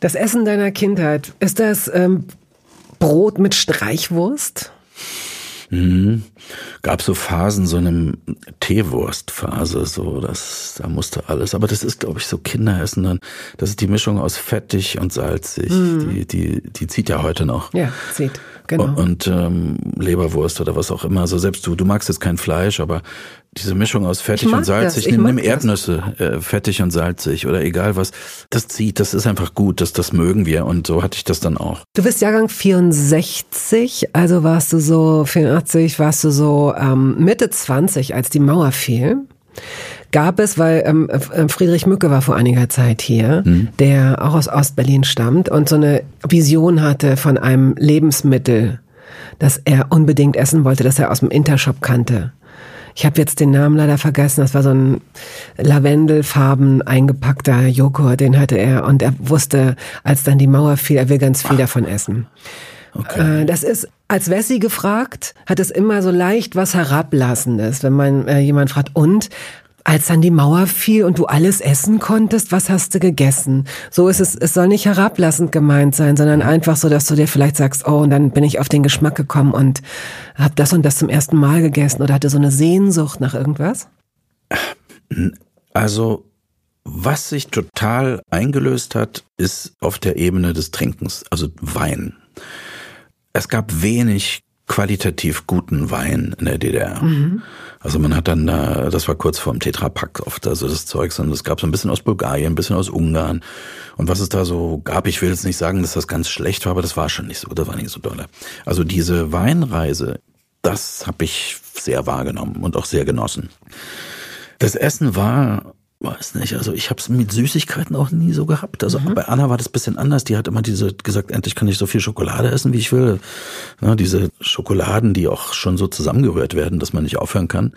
Das Essen deiner Kindheit, ist das ähm, Brot mit Streichwurst? Mhm. Gab so Phasen, so eine Teewurstphase, so das, da musste alles. Aber das ist, glaube ich, so Kinderessen dann. Das ist die Mischung aus fettig und salzig. Mhm. Die, die, die zieht ja heute noch. Ja, zieht. Genau. Und ähm, Leberwurst oder was auch immer. Also selbst du, du magst jetzt kein Fleisch, aber diese Mischung aus fettig und salzig, nimm, nimm Erdnüsse, äh, fettig und salzig oder egal was, das zieht, das ist einfach gut, das, das mögen wir und so hatte ich das dann auch. Du bist Jahrgang 64, also warst du so, 84, warst du so ähm, Mitte 20, als die Mauer fiel gab es, weil ähm, äh, Friedrich Mücke war vor einiger Zeit hier, mhm. der auch aus Ostberlin stammt und so eine Vision hatte von einem Lebensmittel, das er unbedingt essen wollte, das er aus dem Intershop kannte. Ich habe jetzt den Namen leider vergessen. Das war so ein lavendelfarben eingepackter Joghurt, den hatte er und er wusste, als dann die Mauer fiel, er will ganz viel davon essen. Okay. Äh, das ist, als Wessi gefragt, hat es immer so leicht was Herablassendes, wenn man äh, jemand fragt, und als dann die Mauer fiel und du alles essen konntest, was hast du gegessen? So ist es, es soll nicht herablassend gemeint sein, sondern einfach so, dass du dir vielleicht sagst, oh, und dann bin ich auf den Geschmack gekommen und habe das und das zum ersten Mal gegessen oder hatte so eine Sehnsucht nach irgendwas? Also, was sich total eingelöst hat, ist auf der Ebene des Trinkens, also Wein. Es gab wenig qualitativ guten Wein in der DDR. Mhm. Also man hat dann, da, das war kurz vorm Tetrapack oft, also das Zeugs, und es gab so ein bisschen aus Bulgarien, ein bisschen aus Ungarn. Und was es da so gab, ich will jetzt nicht sagen, dass das ganz schlecht war, aber das war schon nicht so, das war nicht so dolle. Also diese Weinreise, das habe ich sehr wahrgenommen und auch sehr genossen. Das Essen war weiß nicht, also ich habe es mit Süßigkeiten auch nie so gehabt. Also mhm. bei Anna war das bisschen anders. Die hat immer diese gesagt, endlich kann ich so viel Schokolade essen, wie ich will. Ja, diese Schokoladen, die auch schon so zusammengerührt werden, dass man nicht aufhören kann.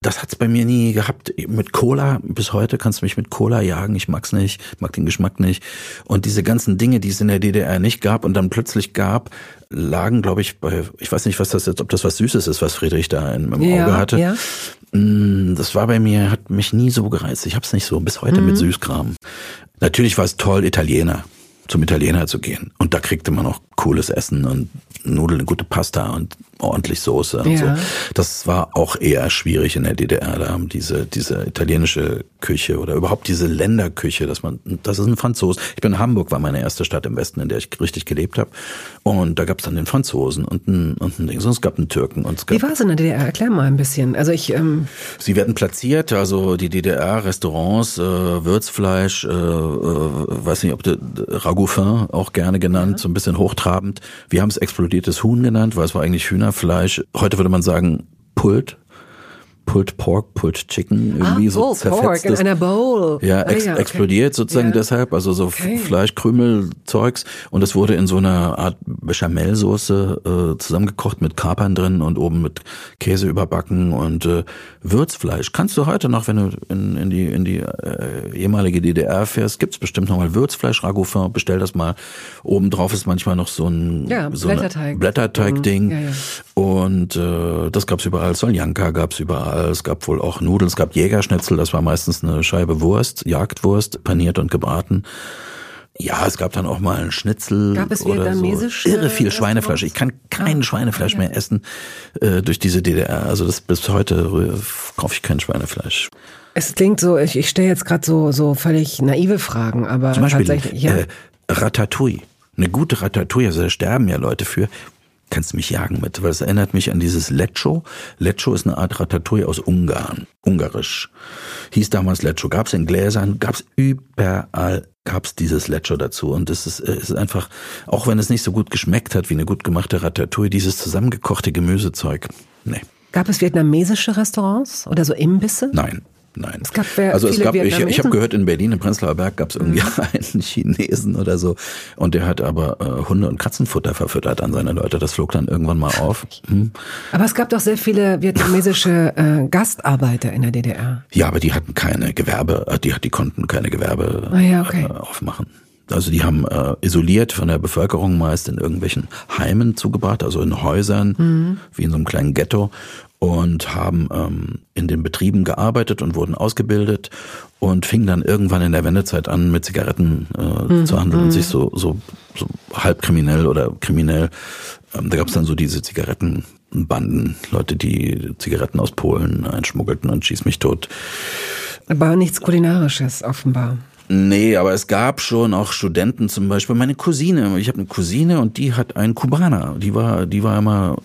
Das hat's bei mir nie gehabt. Mit Cola, bis heute kannst du mich mit Cola jagen. Ich mag's nicht, mag den Geschmack nicht. Und diese ganzen Dinge, die es in der DDR nicht gab und dann plötzlich gab, lagen, glaube ich, bei, ich weiß nicht, was das jetzt, ob das was Süßes ist, was Friedrich da im, im ja, Auge hatte. Ja. Mm, das war bei mir, hat mich nie so gereizt. Ich hab's nicht so, bis heute mhm. mit Süßkram. Natürlich war es toll, Italiener zum Italiener zu gehen. Und da kriegte man auch cooles Essen und Nudeln, gute Pasta und ordentlich Soße und ja. so. Das war auch eher schwierig in der DDR. Da haben diese, diese italienische Küche oder überhaupt diese Länderküche, dass man, das ist ein Franzose. Ich bin in Hamburg, war meine erste Stadt im Westen, in der ich richtig gelebt habe. Und da gab es dann den Franzosen und ein, und ein Ding. Sonst gab einen Türken. Und es gab Wie war es in der DDR? Erklär mal ein bisschen. Also ich. Ähm Sie werden platziert, also die DDR-Restaurants, äh, Würzfleisch, äh, äh, weiß nicht, ob der Ragoufin auch gerne genannt, ja. so ein bisschen hochtrabend. Wir haben es explodiertes Huhn genannt, weil es war eigentlich Hühnerfleisch. Heute würde man sagen Pult, Pulled Pork, Pulled Chicken, irgendwie ah, so oh, Pork in einer Bowl. Ja, ex ah, ja okay. explodiert sozusagen ja. deshalb, also so okay. Fleischkrümelzeugs und es wurde in so einer Art Bechamelsoße äh, zusammengekocht mit Kapern drin und oben mit Käse überbacken und äh, Würzfleisch. Kannst du heute noch, wenn du in, in die in die äh, ehemalige DDR fährst, gibt's bestimmt noch mal Würzfleisch Ragoufin, bestell das mal. Oben drauf ist manchmal noch so ein ja, so Blätterteig, Blätterteig mhm. ja, ja. und äh, das gab's überall. Soljanka gab's überall es gab wohl auch Nudeln, es gab Jägerschnitzel, das war meistens eine Scheibe Wurst, Jagdwurst, paniert und gebraten. Ja, es gab dann auch mal einen Schnitzel gab es oder so. Irre viel Schweinefleisch. Ich kann kein ja. Schweinefleisch mehr essen äh, durch diese DDR. Also das bis heute äh, kaufe ich kein Schweinefleisch. Es klingt so, ich, ich stelle jetzt gerade so so völlig naive Fragen, aber Zum Beispiel, tatsächlich ja. Äh, Ratatouille. Eine gute Ratatouille, also da sterben ja Leute für kannst du mich jagen mit, weil es erinnert mich an dieses Lecco. Lecco ist eine Art Ratatouille aus Ungarn, ungarisch. Hieß damals Lecco, gab's in Gläsern, gab's überall gab's dieses Lecho dazu. Und es ist, ist einfach, auch wenn es nicht so gut geschmeckt hat wie eine gut gemachte Ratatouille, dieses zusammengekochte Gemüsezeug, nee. Gab es vietnamesische Restaurants oder so Imbisse? Nein. Nein. Es gab also es gab, ich, ich habe gehört, in Berlin, im Prenzlauer Berg, gab es irgendwie Mhm. einen Chinesen oder so. Und der hat aber äh, Hunde- und Katzenfutter verfüttert an seine Leute. Das flog dann irgendwann mal auf. Hm. Aber es gab doch sehr viele vietnamesische äh, Gastarbeiter in der DDR. Ja, aber die hatten keine Gewerbe, äh, die, die konnten keine Gewerbe Ah ja, okay. äh, aufmachen. Also die haben äh, isoliert von der Bevölkerung meist in irgendwelchen Heimen zugebracht, also in Häusern, Mhm. wie in so einem kleinen Ghetto und haben ähm, in den Betrieben gearbeitet und wurden ausgebildet und fingen dann irgendwann in der Wendezeit an, mit Zigaretten äh, Mhm. zu handeln und sich so, so, so halb kriminell oder kriminell. Ähm, da gab es dann so diese Zigarettenbanden, Leute, die Zigaretten aus Polen einschmuggelten und schieß mich tot. Aber nichts Kulinarisches, offenbar. Nee, aber es gab schon auch Studenten zum Beispiel. Meine Cousine, ich habe eine Cousine und die hat einen Kubaner. Die war, die war immer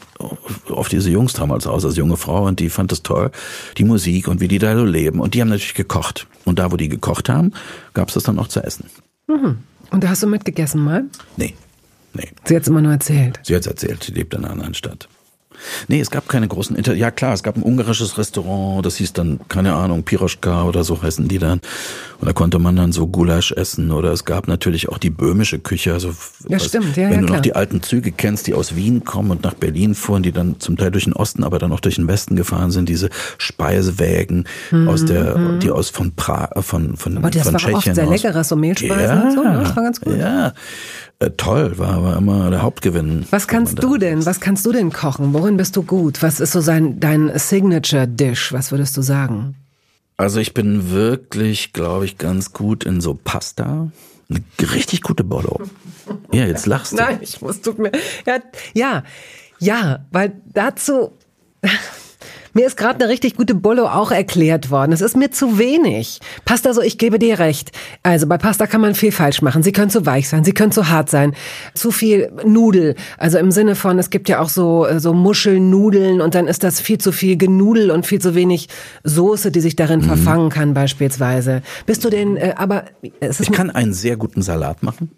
auf diese Jungs damals aus als junge Frau und die fand das toll, die Musik und wie die da so leben. Und die haben natürlich gekocht. Und da, wo die gekocht haben, gab's das dann auch zu essen. Und da hast du mitgegessen mal? Nee, nee. Sie hat's immer nur erzählt. Sie hat's erzählt, sie lebt in einer anderen Stadt. Nee, es gab keine großen Inter Ja klar, es gab ein ungarisches Restaurant, das hieß dann, keine Ahnung, Piroschka oder so heißen die dann. Und da konnte man dann so Gulasch essen. Oder es gab natürlich auch die böhmische Küche. Also Ja, stimmt, ja, wenn ja, du klar. noch die alten Züge kennst, die aus Wien kommen und nach Berlin fuhren, die dann zum Teil durch den Osten, aber dann auch durch den Westen gefahren sind, diese Speisewägen aus der, die aus von Prag, von, von, Mhm, Aber das von war Tschechien oft sehr aus. leckeres, so Mehlspeisen und so. ne? Das war ganz gut. Ja, äh, toll, war, war immer der Hauptgewinn. Was kannst du denn? Was kannst du denn kochen? Worin bist du gut? Was ist so sein, dein Signature-Dish? Was würdest du sagen? Also ich bin wirklich, glaube ich, ganz gut in so Pasta. Eine richtig gute Bollo. Ja, jetzt lachst du. Nein, ich muss, tut mir, ja, ja, ja, weil dazu, mir ist gerade eine richtig gute Bollo auch erklärt worden. Es ist mir zu wenig. Pasta so, ich gebe dir recht. Also bei Pasta kann man viel falsch machen. Sie können zu weich sein, sie können zu hart sein. Zu viel Nudel. Also im Sinne von, es gibt ja auch so, so Muschelnudeln und dann ist das viel zu viel Genudel und viel zu wenig Soße, die sich darin verfangen kann beispielsweise. Bist du denn, äh, aber es ist Ich kann einen sehr guten Salat machen.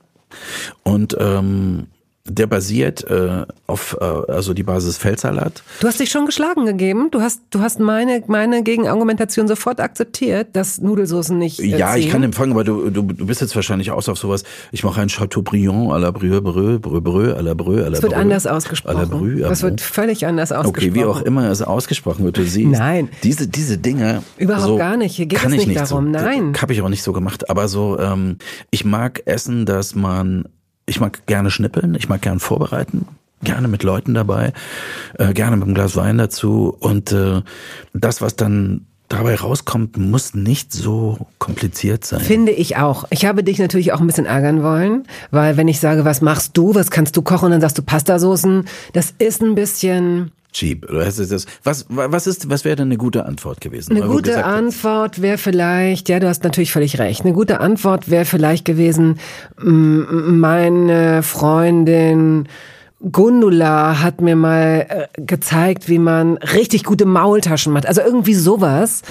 Und ähm, der basiert äh, auf, äh, also die Basis Feldsalat. Du hast dich schon geschlagen gegeben. Du hast, du hast meine, meine Gegenargumentation sofort akzeptiert, dass Nudelsoßen nicht. Äh, Ja, ich ziehen. kann empfangen, aber du, du, du bist jetzt wahrscheinlich aus auf sowas. Ich mache ein Chateaubriand à la Breu, Breu, Breu, Breu, à la Breu, à la Es wird anders à la ausgesprochen. À Das wird völlig anders ausgesprochen. Okay, wie auch immer es ausgesprochen wird, du siehst. Nein. Diese, diese Dinge. Überhaupt so gar nicht. Hier geht es ich nicht darum. So, Nein. Habe ich auch nicht so gemacht. Aber so, ähm, ich mag essen, dass man, ich mag gerne schnippeln, ich mag gerne vorbereiten. Gerne mit Leuten dabei, äh, gerne mit einem Glas Wein dazu. Und äh, das, was dann dabei rauskommt, muss nicht so kompliziert sein. Finde ich auch. Ich habe dich natürlich auch ein bisschen ärgern wollen, weil wenn ich sage, was machst du, was kannst du kochen, dann sagst du Pastasoßen. Das ist ein bisschen Cheap. Oder hast du das, was, was ist, was wäre denn eine gute Antwort gewesen? Eine gute Antwort wäre vielleicht, ja, du hast natürlich völlig recht. Eine gute Antwort wäre vielleicht gewesen, meine Freundin Gundula hat mir mal äh, gezeigt, wie man richtig gute Maultaschen macht. Also irgendwie sowas.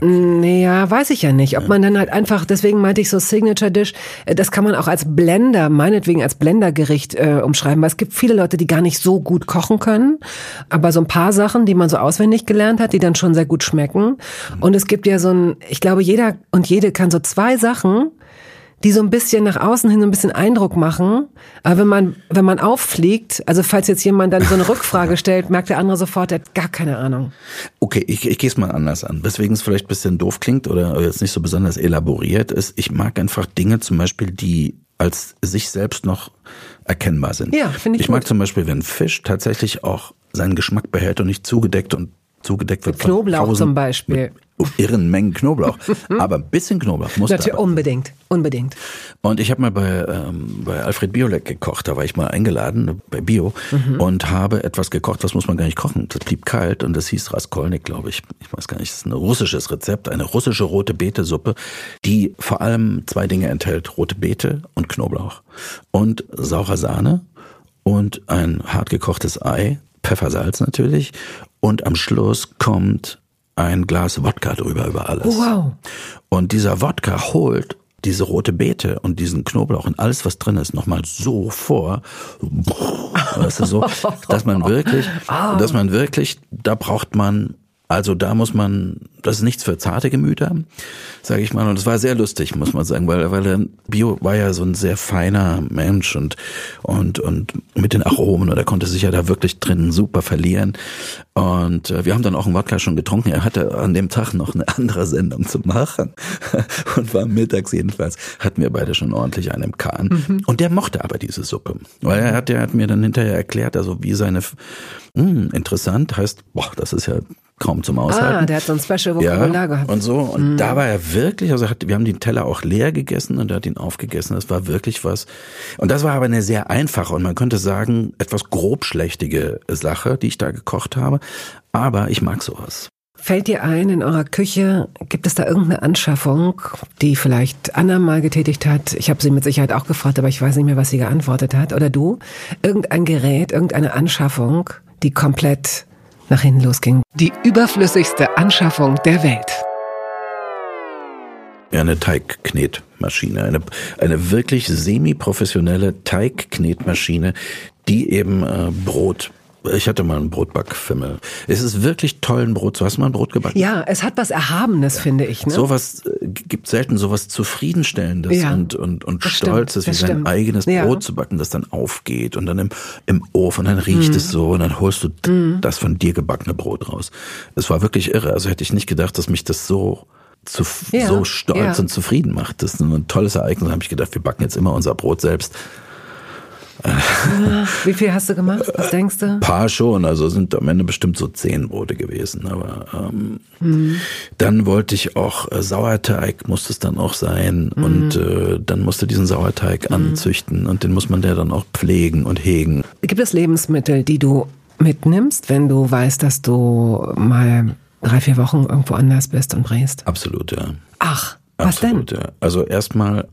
Naja, weiß ich ja nicht. Ob man dann halt einfach, deswegen meinte ich so Signature Dish, äh, das kann man auch als Blender, meinetwegen als Blendergericht äh, umschreiben, weil es gibt viele Leute, die gar nicht so gut kochen können, aber so ein paar Sachen, die man so auswendig gelernt hat, die dann schon sehr gut schmecken. Und es gibt ja so ein, ich glaube, jeder und jede kann so zwei Sachen, die so ein bisschen nach außen hin so ein bisschen Eindruck machen. Aber wenn man, wenn man auffliegt, also falls jetzt jemand dann so eine Rückfrage stellt, merkt der andere sofort, er hat gar keine Ahnung. Okay, ich, ich gehe es mal anders an. Weswegen es vielleicht ein bisschen doof klingt oder jetzt nicht so besonders elaboriert ist. Ich mag einfach Dinge zum Beispiel, die als sich selbst noch erkennbar sind. Ja, finde ich Ich mag gut. zum Beispiel, wenn Fisch tatsächlich auch seinen Geschmack behält und nicht zugedeckt und zugedeckt wird. Mit Knoblauch tausend- zum Beispiel. Irren Mengen Knoblauch. Aber ein bisschen Knoblauch muss Natürlich unbedingt, unbedingt. Und ich habe mal bei, ähm, bei Alfred Biolek gekocht, da war ich mal eingeladen bei Bio und habe etwas gekocht, das muss man gar nicht kochen. Das blieb kalt und das hieß Raskolnik, glaube ich. Ich weiß gar nicht, das ist ein russisches Rezept, eine russische rote Beete-Suppe, die vor allem zwei Dinge enthält, rote Beete und Knoblauch. Und saure Sahne und ein hart gekochtes Ei, Pfeffersalz natürlich und am Schluss kommt ein Glas Wodka drüber über alles. Oh, wow. Und dieser Wodka holt diese rote Beete und diesen Knoblauch und alles, was drin ist, nochmal so vor, weißt du, so, dass man wirklich, ah. dass man wirklich, da braucht man also da muss man, das ist nichts für zarte Gemüter, sage ich mal. Und es war sehr lustig, muss man sagen, weil, weil Bio war ja so ein sehr feiner Mensch und, und, und mit den Aromen und er konnte sich ja da wirklich drin super verlieren. Und äh, wir haben dann auch einen Wodka schon getrunken. Er hatte an dem Tag noch eine andere Sendung zu machen und war mittags jedenfalls, hatten wir beide schon ordentlich einen im Kahn. Mhm. Und der mochte aber diese Suppe, weil er hat, der hat mir dann hinterher erklärt, also wie seine, mh, hm, interessant heißt, boah, das ist ja kaum zum Aushalten. Ah, der hat so ein Special Vokabular ja, gehabt. Und so. Und mm. da war er wirklich, also hat, wir haben den Teller auch leer gegessen und er hat ihn aufgegessen. Das war wirklich was. Und das war aber eine sehr einfache und man könnte sagen, etwas grobschlächtige Sache, die ich da gekocht habe. Aber ich mag sowas. Fällt dir ein, in eurer Küche gibt es da irgendeine Anschaffung, die vielleicht Anna mal getätigt hat? Ich habe sie mit Sicherheit auch gefragt, aber ich weiß nicht mehr, was sie geantwortet hat. Oder du? Irgendein Gerät, irgendeine Anschaffung, die komplett nach hinten losging. Die überflüssigste Anschaffung der Welt. Eine Teigknetmaschine, eine, eine wirklich semi-professionelle Teigknetmaschine, die eben äh, Brot ich hatte mal einen Brotbackfimmel. Es ist wirklich toll, ein Brot zu. Hast du mal ein Brot gebacken? Ja, es hat was Erhabenes, ja. finde ich. Ne? Sowas äh, gibt selten sowas zufriedenstellendes ja. und und und Stolzes, wie sein stimmt. eigenes ja. Brot zu backen, das dann aufgeht und dann im im Ofen, dann riecht mhm. es so und dann holst du mhm. das von dir gebackene Brot raus. Es war wirklich irre. Also hätte ich nicht gedacht, dass mich das so zu, so stolz und zufrieden macht. Das ist ein tolles Ereignis. Da habe ich gedacht, wir backen jetzt immer unser Brot selbst. Wie viel hast du gemacht? Was denkst du? Ein paar schon, also sind am Ende bestimmt so zehn Brote gewesen. Aber ähm, mhm. dann wollte ich auch äh, Sauerteig, musste es dann auch sein. Mhm. Und äh, dann musste diesen Sauerteig mhm. anzüchten und den muss man der dann auch pflegen und hegen. Gibt es Lebensmittel, die du mitnimmst, wenn du weißt, dass du mal drei, vier Wochen irgendwo anders bist und drehst? Absolut, ja. Ach, was Absolut, denn? Ja. Also erstmal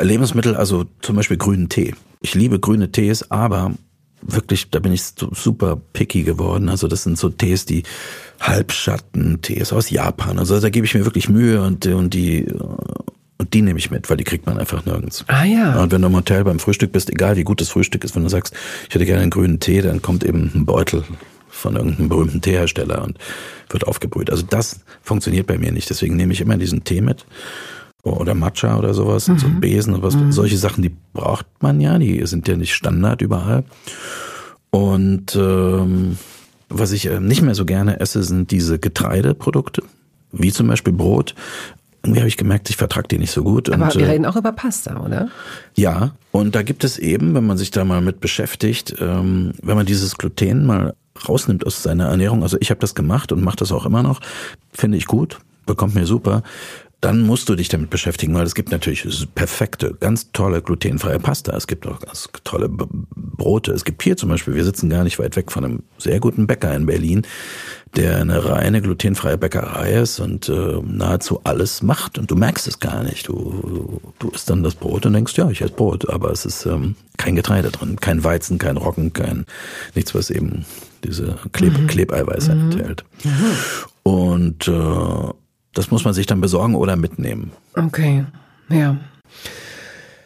Lebensmittel, also zum Beispiel grünen Tee. Ich liebe grüne Tees, aber wirklich, da bin ich super picky geworden. Also das sind so Tees, die Halbschatten-Tees aus Japan. Also da gebe ich mir wirklich Mühe und, und die und die nehme ich mit, weil die kriegt man einfach nirgends. Ah ja. Und wenn du im Hotel beim Frühstück bist, egal wie gut das Frühstück ist, wenn du sagst, ich hätte gerne einen grünen Tee, dann kommt eben ein Beutel von irgendeinem berühmten Teehersteller und wird aufgebrüht. Also das funktioniert bei mir nicht. Deswegen nehme ich immer diesen Tee mit oder Matcha oder sowas, mhm. so ein Besen und was. Mhm. Solche Sachen, die braucht man ja, die sind ja nicht Standard überall. Und ähm, was ich äh, nicht mehr so gerne esse, sind diese Getreideprodukte, wie zum Beispiel Brot. Irgendwie habe ich gemerkt, ich vertrage die nicht so gut. Aber und, wir äh, reden auch über Pasta, oder? Ja, und da gibt es eben, wenn man sich da mal mit beschäftigt, ähm, wenn man dieses Gluten mal rausnimmt aus seiner Ernährung, also ich habe das gemacht und mache das auch immer noch, finde ich gut, bekommt mir super dann musst du dich damit beschäftigen, weil es gibt natürlich perfekte, ganz tolle glutenfreie Pasta. Es gibt auch ganz tolle Brote. Es gibt hier zum Beispiel, wir sitzen gar nicht weit weg von einem sehr guten Bäcker in Berlin, der eine reine glutenfreie Bäckerei ist und äh, nahezu alles macht und du merkst es gar nicht. Du, du isst dann das Brot und denkst, ja, ich esse Brot, aber es ist ähm, kein Getreide drin, kein Weizen, kein Roggen, kein nichts, was eben diese Kleb mhm. Klebeiweiße mhm. enthält. Mhm. Und äh, das muss man sich dann besorgen oder mitnehmen. Okay, ja.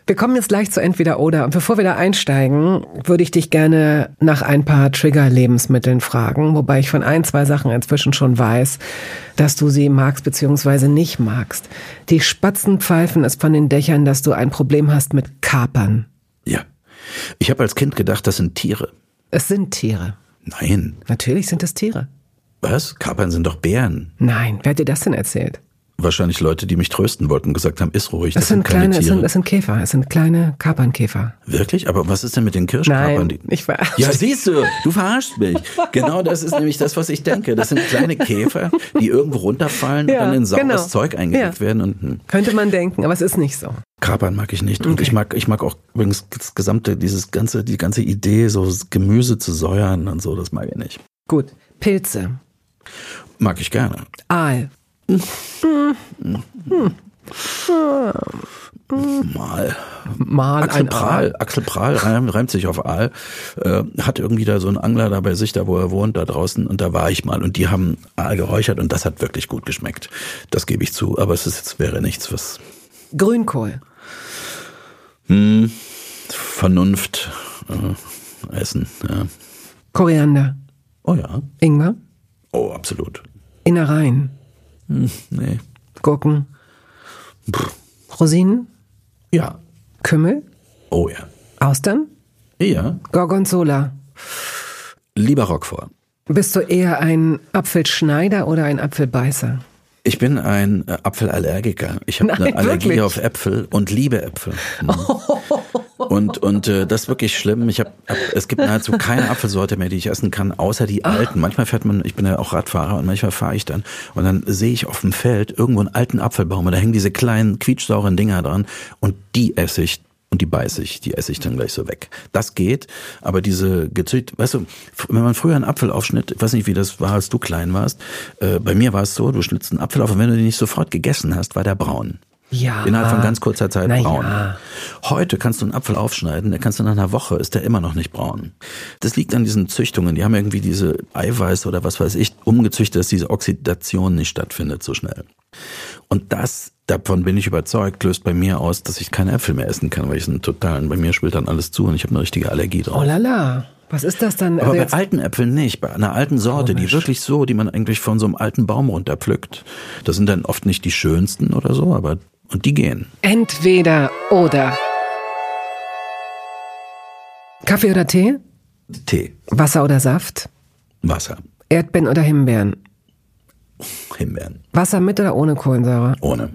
Wir kommen jetzt gleich zu entweder oder. Und bevor wir da einsteigen, würde ich dich gerne nach ein paar Trigger-Lebensmitteln fragen, wobei ich von ein, zwei Sachen inzwischen schon weiß, dass du sie magst bzw. nicht magst. Die Spatzen pfeifen es von den Dächern, dass du ein Problem hast mit Kapern. Ja. Ich habe als Kind gedacht, das sind Tiere. Es sind Tiere. Nein. Natürlich sind es Tiere. Was? Kapern sind doch Bären. Nein, wer hat dir das denn erzählt? Wahrscheinlich Leute, die mich trösten wollten und gesagt haben, ist ruhig. Das, das sind, kleine, es sind, es sind Käfer, es sind kleine Kapernkäfer. Wirklich? Aber was ist denn mit den Kirschkapern? Nein, ich verarsche. Ja, siehst du, du verarschst mich. Genau das ist nämlich das, was ich denke. Das sind kleine Käfer, die irgendwo runterfallen ja, und dann in saures genau. Zeug eingelegt ja. werden. Und, hm. Könnte man denken, aber es ist nicht so. Kapern mag ich nicht. Okay. Und ich mag, ich mag auch übrigens das gesamte, dieses ganze, die ganze Idee, so Gemüse zu säuern und so, das mag ich nicht. Gut. Pilze. Mag ich gerne. Aal. Mal. Mal Axel Prahl, Axel Prahl reimt, reimt sich auf Aal, äh, hat irgendwie da so einen Angler da bei sich, da wo er wohnt, da draußen, und da war ich mal und die haben Aal geräuchert und das hat wirklich gut geschmeckt. Das gebe ich zu, aber es ist jetzt wäre nichts, was Grünkohl. Hm, Vernunft äh, essen, ja. Koriander. Oh ja. Ingwer. Oh, absolut. Innereien. Hm, nee. Gurken. Rosinen. Ja. Kümmel. Oh ja. Austern. Ja. Gorgonzola. Lieber Roquefort. Bist du eher ein Apfelschneider oder ein Apfelbeißer? Ich bin ein äh, Apfelallergiker. Ich habe eine Allergie wirklich? auf Äpfel und liebe Äpfel. Mhm. Und und äh, das ist wirklich schlimm. Ich habe hab, es gibt nahezu keine Apfelsorte mehr, die ich essen kann, außer die alten. Manchmal fährt man, ich bin ja auch Radfahrer und manchmal fahre ich dann und dann sehe ich auf dem Feld irgendwo einen alten Apfelbaum und da hängen diese kleinen quietschsauren Dinger dran und die esse ich und die beiße ich, die esse ich dann gleich so weg. Das geht, aber diese gezücht, weißt du, wenn man früher einen Apfel aufschnitt, ich weiß nicht, wie das war, als du klein warst, äh, bei mir war es so, du schnittst einen Apfel auf und wenn du den nicht sofort gegessen hast, war der braun. Ja. Innerhalb von ganz kurzer Zeit Na braun. ja. Heute kannst du einen Apfel aufschneiden, der kannst du nach einer Woche, ist der immer noch nicht braun. Das liegt an diesen Züchtungen. Die haben irgendwie diese Eiweiß oder was weiß ich umgezüchtet, dass diese Oxidation nicht stattfindet so schnell. Und das, davon bin ich überzeugt, löst bei mir aus, dass ich keine Äpfel mehr essen kann, weil ich einen totalen, bei mir spielt dann alles zu und ich habe eine richtige Allergie drauf. Oh la la. Was ist das dann? Aber Also bei jetzt- alten Äpfeln nicht, bei einer alten Sorte, Komisch. die wirklich so, die man eigentlich von so einem alten Baum runterpflückt. Das sind dann oft nicht die schönsten oder so, aber und die gehen. Entweder oder. Kaffee oder Tee? Tee, Wasser oder Saft? Wasser, Erdbeeren oder Himbeeren? Himbeeren, Wasser mit oder ohne Kohlensäure? ohne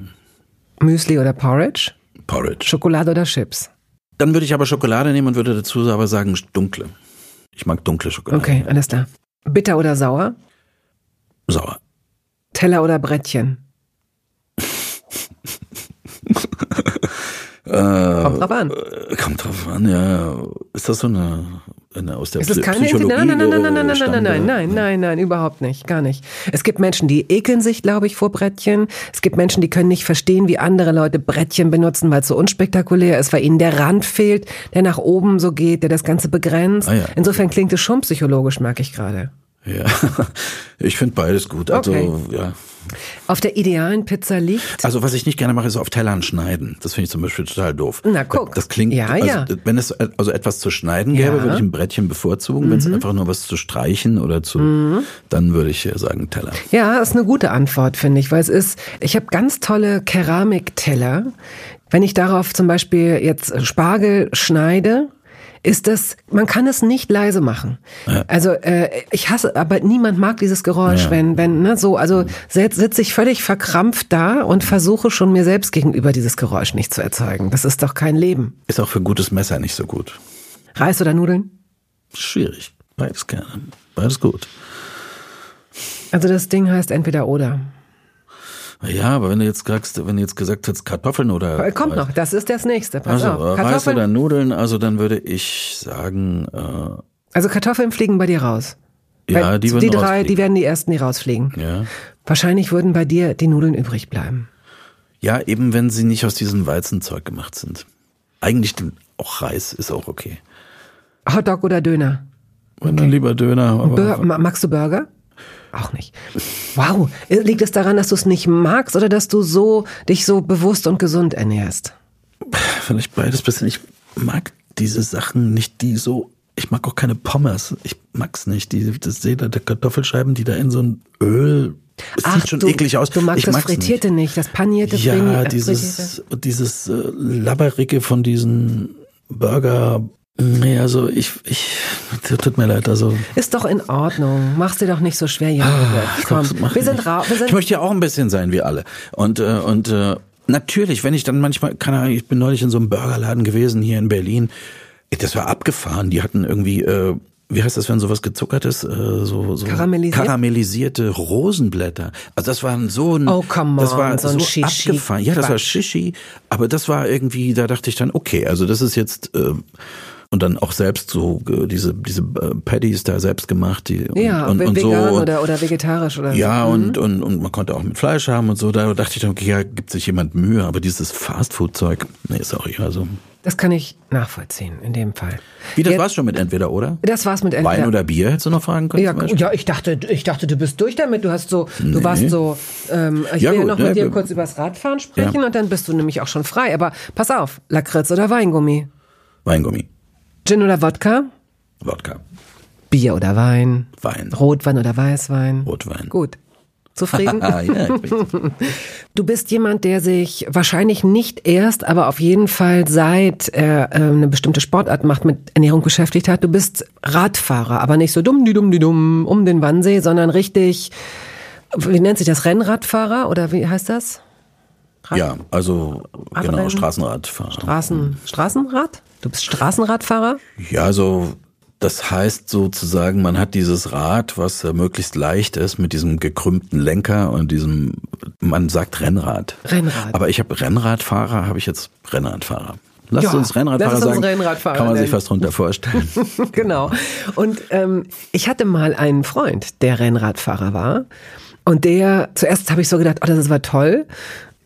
Müsli oder Porridge? Porridge. Schokolade oder Chips? Dann würde ich aber Schokolade nehmen und würde dazu aber sagen dunkle. Ich mag dunkle Schokolade. Okay, alles klar. Bitter oder sauer? Sauer. Teller oder Brettchen? Kommt drauf an. Äh, Kommt drauf an, ja. Ist das so eine, eine aus der ist Psy- keine Psychologie? nein, nein, nein, nein, nein, nein, äh, nein, nein, nein, nein, nein, nein, überhaupt nicht, gar nicht. Es gibt Menschen, die ekeln sich, glaube ich, vor Brettchen. Es gibt Menschen, die können nicht verstehen, wie andere Leute Brettchen benutzen, weil es so unspektakulär ist, weil ihnen der Rand fehlt, der nach oben so geht, der das Ganze begrenzt. Ah, ja. Insofern klingt es schon psychologisch, merke ich gerade. Ja, ich finde beides gut. Also, Okay. ja. Auf der idealen Pizza liegt Also was ich nicht gerne mache, ist auf Tellern schneiden. Das finde ich zum Beispiel total doof. Na, guck. Das klingt, Ja, also, ja. wenn es also etwas zu schneiden Ja. Mhm. gäbe, würde ich ein Brettchen bevorzugen. Wenn es einfach nur was zu streichen oder zu, dann würde ich äh, sagen Teller. Ja, ist eine gute Antwort, finde ich, weil es ist, ich habe ganz tolle Keramikteller. Wenn ich darauf zum Beispiel jetzt Spargel schneide, ist das, man kann es nicht leise machen. Also äh, ich hasse, aber niemand mag dieses Geräusch, Ja. wenn, wenn, ne, so, also sitze sitz ich völlig verkrampft da und versuche schon mir selbst gegenüber dieses Geräusch nicht zu erzeugen. Das ist doch kein Leben. Ist auch für gutes Messer nicht so gut. Reis oder Nudeln? Schwierig. Beides gerne. Beides gut. Also das Ding heißt entweder oder. Ja, aber wenn du jetzt sagst, wenn du jetzt gesagt hättest Kartoffeln oder Äh, Kommt noch, das ist das nächste. Pass also auf. äh, Reis Kartoffeln, oder Nudeln, also dann würde ich sagen, äh, also Kartoffeln fliegen bei dir raus. ja, Weil die die drei, die werden die ersten, die rausfliegen. ja. Wahrscheinlich würden bei dir die Nudeln übrig bleiben. Ja, eben wenn sie nicht aus diesem Weizenzeug gemacht sind. Eigentlich auch Reis ist auch okay. Hotdog oder Döner? Wenn dann lieber Döner, magst du Burger? Auch nicht. Wow. Liegt es daran, dass du es nicht magst oder dass du so dich so bewusst und gesund ernährst? vielleicht beides bisschen. Ich mag diese Sachen nicht, die so. Ich mag auch keine Pommes. Ich mag's nicht. Die, das da der Kartoffelscheiben, die da in so ein Öl. Es sieht schon du, eklig aus. Du magst ich das mag's Frittierte nicht. das panierte Ja, Frini- äh, Frittierte. dieses, dieses äh, Labberige von diesen Burger. Nee, also ich, ich, tut mir leid, also. Ist doch in Ordnung. Mach's dir doch nicht so schwer, Junge. Komm, Das mach wir ich sind wir sind Ich möchte ja auch ein bisschen sein wie alle. Und, äh, und äh, natürlich, wenn ich dann manchmal, keine Ahnung, ich bin neulich in so einem Burgerladen gewesen hier in Berlin. Das war abgefahren. Die hatten irgendwie, äh, wie heißt das, wenn sowas gezuckert ist? Äh, so, so Karamellisiert? karamellisierte Rosenblätter. Also das war so ein, Oh, come das war on, so ein so Shishi. abgefahren. Ja, das war. Shishi. Aber das war irgendwie, da dachte ich dann, okay, also das ist jetzt äh, und dann auch selbst so äh, diese diese äh, Patties da selbst gemacht, die und, ja, und, und vegan so. oder, oder vegetarisch oder Ja, so. und, und, und man konnte auch mit Fleisch haben und so. Da dachte ich dann, okay, ja, gibt sich jemand Mühe, aber dieses Fastfood-Zeug, nee, sorry, also. Das kann ich nachvollziehen in dem Fall. Wie, das Jetzt, war's schon mit entweder oder? Das war's mit entweder. Wein oder Bier hättest du noch fragen können? Ja, ja ich dachte, ich dachte, du bist durch damit. Du hast so, nee. du warst so, ähm, ich ja, will gut, noch mit ne, dir kurz übers Radfahren sprechen ja. und dann bist du nämlich auch schon frei. Aber pass auf, Lakritz oder Weingummi? Weingummi. Gin oder Wodka? Wodka. Bier oder Wein? Wein. Rotwein oder Weißwein? Rotwein. Gut. Zufrieden? ja, du bist jemand, der sich wahrscheinlich nicht erst, aber auf jeden Fall seit er äh, eine bestimmte Sportart macht, mit Ernährung beschäftigt hat. Du bist Radfahrer, aber nicht so dumm, die dumm, die dumm um den Wannsee, sondern richtig, wie nennt sich das, Rennradfahrer oder wie heißt das? Rad ja, also Radrennen? genau, Straßenradfahrer. Straßen, Straßenrad? Du bist Straßenradfahrer? Ja, also das heißt sozusagen, man hat dieses Rad, was möglichst leicht ist, mit diesem gekrümmten Lenker und diesem, man sagt Rennrad. Rennrad. Aber ich habe Rennradfahrer, habe ich jetzt Rennradfahrer. Lass ja, uns Rennradfahrer lass uns sagen. Rennradfahrer kann man nennen. sich fast drunter vorstellen. genau. Und ähm, ich hatte mal einen Freund, der Rennradfahrer war. Und der, zuerst habe ich so gedacht, oh, das war toll.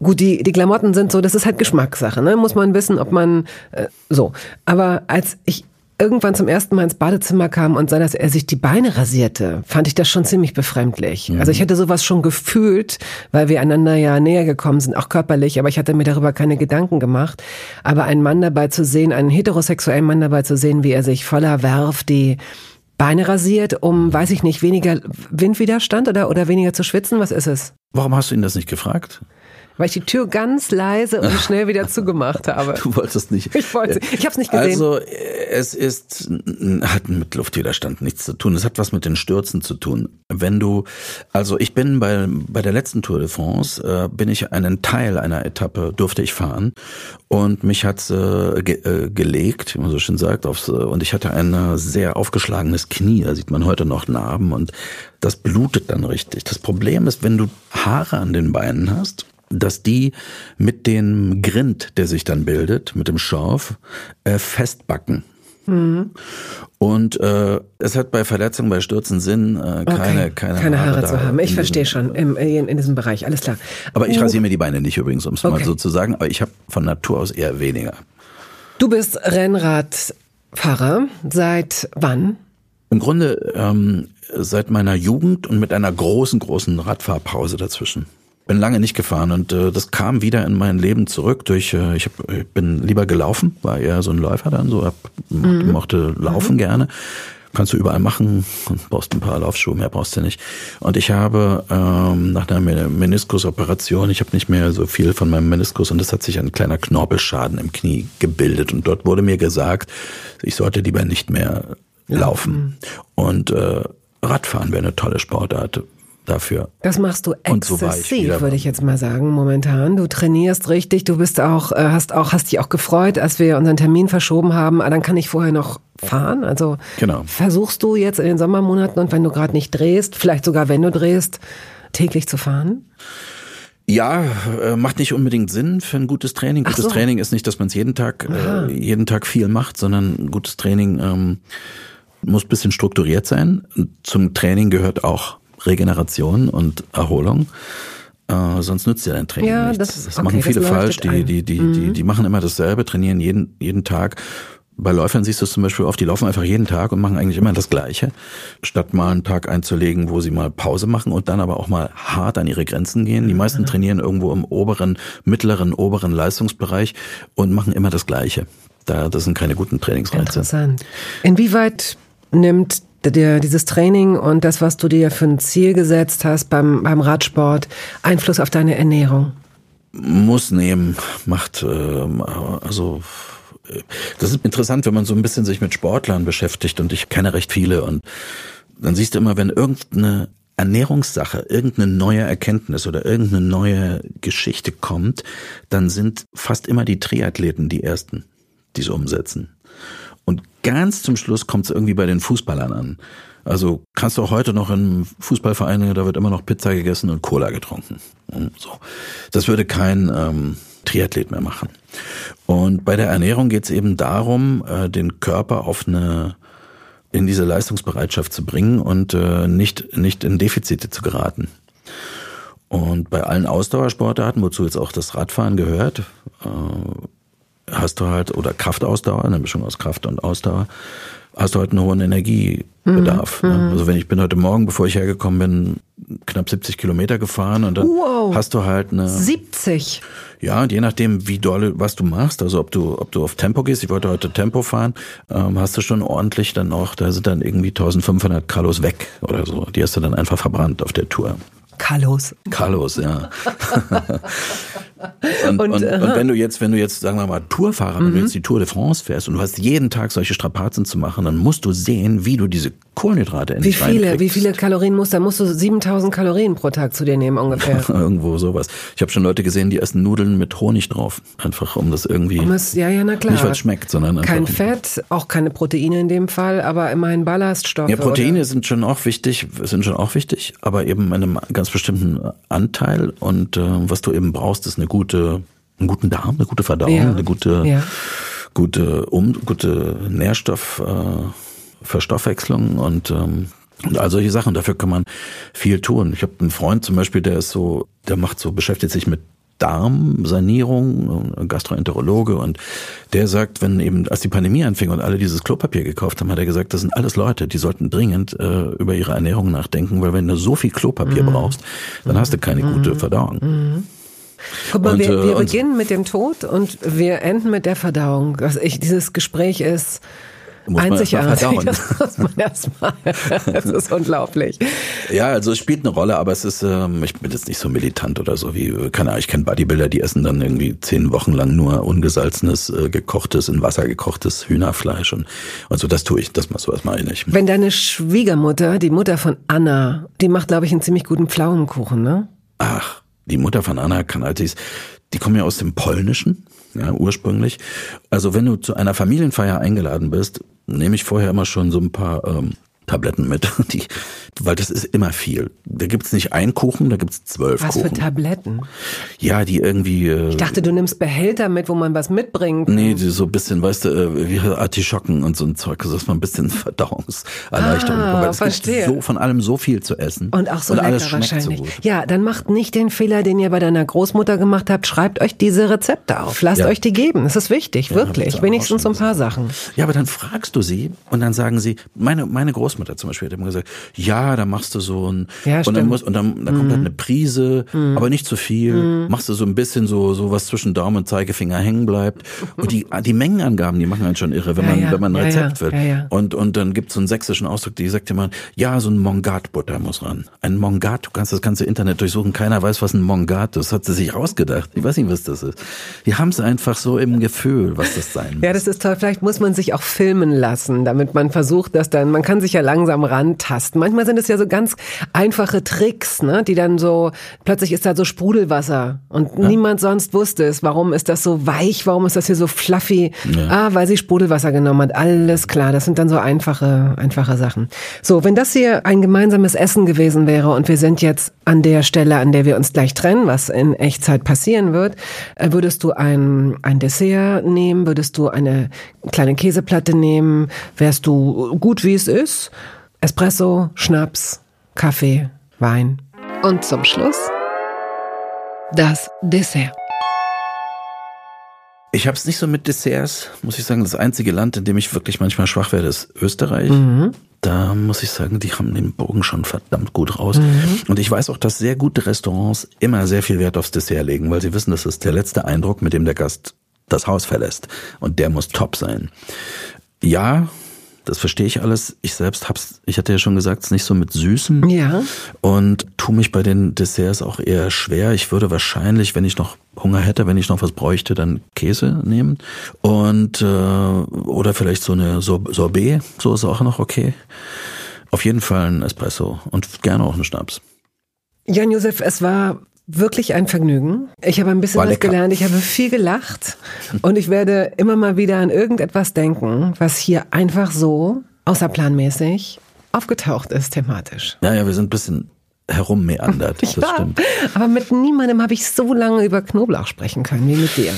Gut, die, die Klamotten sind so, das ist halt Geschmackssache, ne? Muss man wissen, ob man äh, so. Aber als ich irgendwann zum ersten Mal ins Badezimmer kam und sah, dass er sich die Beine rasierte, fand ich das schon ziemlich befremdlich. Mhm. Also ich hätte sowas schon gefühlt, weil wir einander ja näher gekommen sind, auch körperlich, aber ich hatte mir darüber keine Gedanken gemacht. Aber einen Mann dabei zu sehen, einen heterosexuellen Mann dabei zu sehen, wie er sich voller Werf die Beine rasiert, um, weiß ich nicht, weniger Windwiderstand oder, oder weniger zu schwitzen? Was ist es? Warum hast du ihn das nicht gefragt? Weil ich die Tür ganz leise und schnell wieder zugemacht habe. Du wolltest nicht. Ich wollte. Ich habe es nicht gesehen. Also es ist hat mit Luftwiderstand nichts zu tun. Es hat was mit den Stürzen zu tun. Wenn du, also ich bin bei bei der letzten Tour de France äh, bin ich einen Teil einer Etappe durfte ich fahren und mich hat äh, ge, äh, gelegt, wie man so schön sagt, aufs, äh, und ich hatte ein äh, sehr aufgeschlagenes Knie. Da sieht man heute noch Narben und das blutet dann richtig. Das Problem ist, wenn du Haare an den Beinen hast dass die mit dem Grind, der sich dann bildet, mit dem Schorf, äh, festbacken. Mhm. Und äh, es hat bei Verletzungen, bei Stürzen Sinn, äh, keine, okay. keine, keine Haare, Haare zu haben. Ich verstehe schon, im, in, in, diesem Bereich, alles klar. Aber ich rasiere mir die Beine nicht übrigens, um es okay. mal so zu sagen, aber ich habe von Natur aus eher weniger. Du bist Rennradfahrer. Seit wann? Im Grunde ähm, seit meiner Jugend und mit einer großen, großen Radfahrpause dazwischen bin lange nicht gefahren und äh, das kam wieder in mein Leben zurück durch äh, ich, hab, ich bin lieber gelaufen, war eher so ein Läufer dann, so hab, mhm. mochte laufen mhm. gerne. Kannst du überall machen brauchst ein paar Laufschuhe, mehr brauchst du nicht. Und ich habe ähm, nach einer Meniskusoperation, ich habe nicht mehr so viel von meinem Meniskus und es hat sich ein kleiner Knorpelschaden im Knie gebildet und dort wurde mir gesagt, ich sollte lieber nicht mehr laufen. Mhm. Und äh, Radfahren wäre eine tolle Sportart dafür. Das machst du exzessiv, so würde ich jetzt mal sagen, momentan. Du trainierst richtig, du bist auch, äh, hast auch, hast dich auch gefreut, als wir unseren Termin verschoben haben. Ah, dann kann ich vorher noch fahren. Also genau. versuchst du jetzt in den Sommermonaten und wenn du gerade nicht drehst, vielleicht sogar wenn du drehst, täglich zu fahren? Ja, äh, macht nicht unbedingt Sinn für ein gutes Training. Gutes so. Training ist nicht, dass man es jeden Tag, äh, jeden Tag viel macht, sondern gutes Training ähm, muss bisschen strukturiert sein. Zum Training gehört auch Regeneration und Erholung. Äh, sonst nützt ja dein Training ja, nichts. Das, das okay, machen viele das falsch. Die, die, die, mhm. die, die machen immer dasselbe, trainieren jeden, jeden Tag. Bei Läufern siehst du es zum Beispiel oft, die laufen einfach jeden Tag und machen eigentlich immer das Gleiche, statt mal einen Tag einzulegen, wo sie mal Pause machen und dann aber auch mal hart an ihre Grenzen gehen. Die meisten trainieren irgendwo im oberen, mittleren, oberen Leistungsbereich und machen immer das Gleiche. Da, das sind keine guten Trainingsreize. Interessant. Inwieweit nimmt der, dieses Training und das, was du dir für ein Ziel gesetzt hast beim, beim Radsport, Einfluss auf deine Ernährung? Muss nehmen, macht, äh, also das ist interessant, wenn man so ein bisschen sich mit Sportlern beschäftigt und ich kenne recht viele und dann siehst du immer, wenn irgendeine Ernährungssache, irgendeine neue Erkenntnis oder irgendeine neue Geschichte kommt, dann sind fast immer die Triathleten die ersten, die es umsetzen. Ganz zum Schluss kommt es irgendwie bei den Fußballern an. Also kannst du auch heute noch in Fußballvereine, da wird immer noch Pizza gegessen und Cola getrunken. Und so. Das würde kein ähm, Triathlet mehr machen. Und bei der Ernährung geht es eben darum, äh, den Körper auf eine in diese Leistungsbereitschaft zu bringen und äh, nicht nicht in Defizite zu geraten. Und bei allen Ausdauersportarten, wozu jetzt auch das Radfahren gehört, äh, hast du halt, oder Kraftausdauer, eine Mischung aus Kraft und Ausdauer, hast du halt einen hohen Energiebedarf. Mhm. Ne? Also wenn ich bin heute Morgen, bevor ich hergekommen bin, knapp 70 Kilometer gefahren und dann wow. hast du halt eine 70. Ja, und je nachdem, wie doll was du machst, also ob du ob du auf Tempo gehst, ich wollte heute Tempo fahren, ähm, hast du schon ordentlich dann auch, da sind dann irgendwie 1500 Kalos weg oder so. Die hast du dann einfach verbrannt auf der Tour. Carlos. Carlos, ja. und, und, und, und, wenn du jetzt, wenn du jetzt, sagen wir mal, Tourfahrer, mhm. wenn du jetzt die Tour de France fährst und du hast jeden Tag solche Strapazen zu machen, dann musst du sehen, wie du diese Kohlenhydrate endlich Wie viele, wie viele Kalorien musst du? Da musst du 7000 Kalorien pro Tag zu dir nehmen ungefähr. Irgendwo sowas. Ich habe schon Leute gesehen, die essen Nudeln mit Honig drauf. Einfach um das irgendwie. Um es, ja, ja, na klar. Nicht, weil es schmeckt, sondern einfach. Kein Fett, auch keine Proteine in dem Fall, aber immerhin Ballaststoffe. Ja, Proteine oder? sind schon auch wichtig, sind schon auch wichtig, aber eben in einem ganz bestimmten Anteil. Und äh, was du eben brauchst, ist eine gute, einen guten Darm, eine gute Verdauung, ja. eine gute, ja. gute, um, gute Nährstoff. Äh, und ähm, und all solche Sachen. Dafür kann man viel tun. Ich habe einen Freund zum Beispiel, der ist so, der macht so, beschäftigt sich mit Darmsanierung, Gastroenterologe und der sagt, wenn eben, als die Pandemie anfing und alle dieses Klopapier gekauft haben, hat er gesagt, das sind alles Leute, die sollten dringend äh, über ihre Ernährung nachdenken, weil wenn du so viel Klopapier mhm. brauchst, dann hast du keine mhm. gute Verdauung. Mhm. Guck mal, und, wir, wir äh, beginnen mit dem Tod und wir enden mit der Verdauung. Also ich, dieses Gespräch ist muss Einzigartig. Man das muss man erstmal. Das ist unglaublich. Ja, also es spielt eine Rolle, aber es ist, ähm, ich bin jetzt nicht so militant oder so wie, keine Ahnung, ich kenne Bodybuilder, die essen dann irgendwie zehn Wochen lang nur ungesalzenes, äh, gekochtes, in Wasser gekochtes Hühnerfleisch und, und so, das tue ich, das machst du ich. Wenn deine Schwiegermutter, die Mutter von Anna, die macht, glaube ich, einen ziemlich guten Pflaumenkuchen, ne? Ach, die Mutter von Anna kann halt, die kommen ja aus dem Polnischen ja, ursprünglich. Also wenn du zu einer Familienfeier eingeladen bist, nehme ich vorher immer schon so ein paar ähm, Tabletten mit, die, weil das ist immer viel. Da gibt's nicht einen Kuchen, da gibt's zwölf was Kuchen. Was für Tabletten? Ja, die irgendwie. Äh, ich dachte, du nimmst Behälter mit, wo man was mitbringt. Nee, die so ein bisschen, weißt du, äh, wie Artischocken und so ein Zeug, dass man ein bisschen Verdauungserleichterung ah, bekommt. es verstehe. gibt so von allem so viel zu essen. Und auch so und lecker wahrscheinlich. So ja, dann macht nicht den Fehler, den ihr bei deiner Großmutter gemacht habt. Schreibt euch diese Rezepte auf. Lasst ja. euch die geben. Das ist wichtig, ja, wirklich. Wenigstens so ein paar Sachen. Ja, aber dann fragst du sie und dann sagen sie, meine, meine Großmutter zum Beispiel hat immer gesagt, ja, da machst du so ein ja, und dann muss und dann, dann kommt halt mhm. eine Prise, mhm. aber nicht zu viel. Mhm. Machst du so ein bisschen so so was zwischen Daumen und Zeigefinger hängen bleibt und die die Mengenangaben, die machen einen schon irre, wenn man ja, wenn man ein Rezept ja, will. Und und dann gibt's so einen sächsischen Ausdruck, die sagt immer, ja, so ein Mongat Butter muss ran. Ein Mongat, du kannst das ganze Internet durchsuchen, keiner weiß, was ein Mongat ist. Das hat sie sich ausgedacht. Ich weiß nicht, was das ist. Die haben es einfach so im Gefühl, was das sein muss. Ja, das ist toll. Vielleicht muss man sich auch filmen lassen, damit man versucht, dass dann man kann sich ja langsam rantasten. Manchmal sind es ja so ganz einfache Tricks, ne, die dann so, plötzlich ist da so Sprudelwasser und ja. niemand sonst wusste es. Warum ist das so weich? Warum ist das hier so fluffy? Ja. Ah, weil sie Sprudelwasser genommen hat. Alles klar. Das sind dann so einfache, einfache Sachen. So, wenn das hier ein gemeinsames Essen gewesen wäre und wir sind jetzt an der Stelle, an der wir uns gleich trennen, was in Echtzeit passieren wird, äh, würdest du ein, ein Dessert nehmen? Würdest du eine kleine Käseplatte nehmen? Wärst du gut, wie es ist? Espresso, Schnaps, Kaffee, Wein. Und zum Schluss das Dessert. Ich habe es nicht so mit Desserts, muss ich sagen. Das einzige Land, in dem ich wirklich manchmal schwach werde, ist Österreich. Mhm. Da muss ich sagen, die haben den Bogen schon verdammt gut raus. Mhm. Und ich weiß auch, dass sehr gute Restaurants immer sehr viel Wert aufs Dessert legen, weil sie wissen, das ist der letzte Eindruck, mit dem der Gast das Haus verlässt. Und der muss top sein. Ja, das verstehe ich alles. Ich selbst hab's, ich hatte ja schon gesagt, es nicht so mit Süßem. Ja. Und tu mich bei den Desserts auch eher schwer. Ich würde wahrscheinlich, wenn ich noch Hunger hätte, wenn ich noch was bräuchte, dann Käse nehmen. Und äh, oder vielleicht so eine Sorbet, so ist auch noch okay. Auf jeden Fall ein Espresso und gerne auch einen Schnaps. Jan Josef, es war wirklich ein Vergnügen. Ich habe ein bisschen War was lecker. gelernt, ich habe viel gelacht und ich werde immer mal wieder an irgendetwas denken, was hier einfach so außerplanmäßig aufgetaucht ist thematisch. Ja, ja, wir sind ein bisschen herummeandert. Das ja, stimmt. Aber mit niemandem habe ich so lange über Knoblauch sprechen können wie mit dir.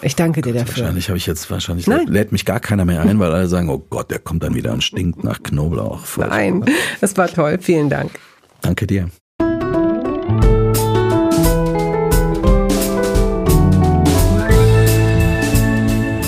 Ich danke dir dafür. Wahrscheinlich habe ich jetzt wahrscheinlich Nein. lädt mich gar keiner mehr ein, weil alle sagen, oh Gott, der kommt dann wieder und stinkt nach Knoblauch. Nein, es war toll. Vielen Dank. Danke dir.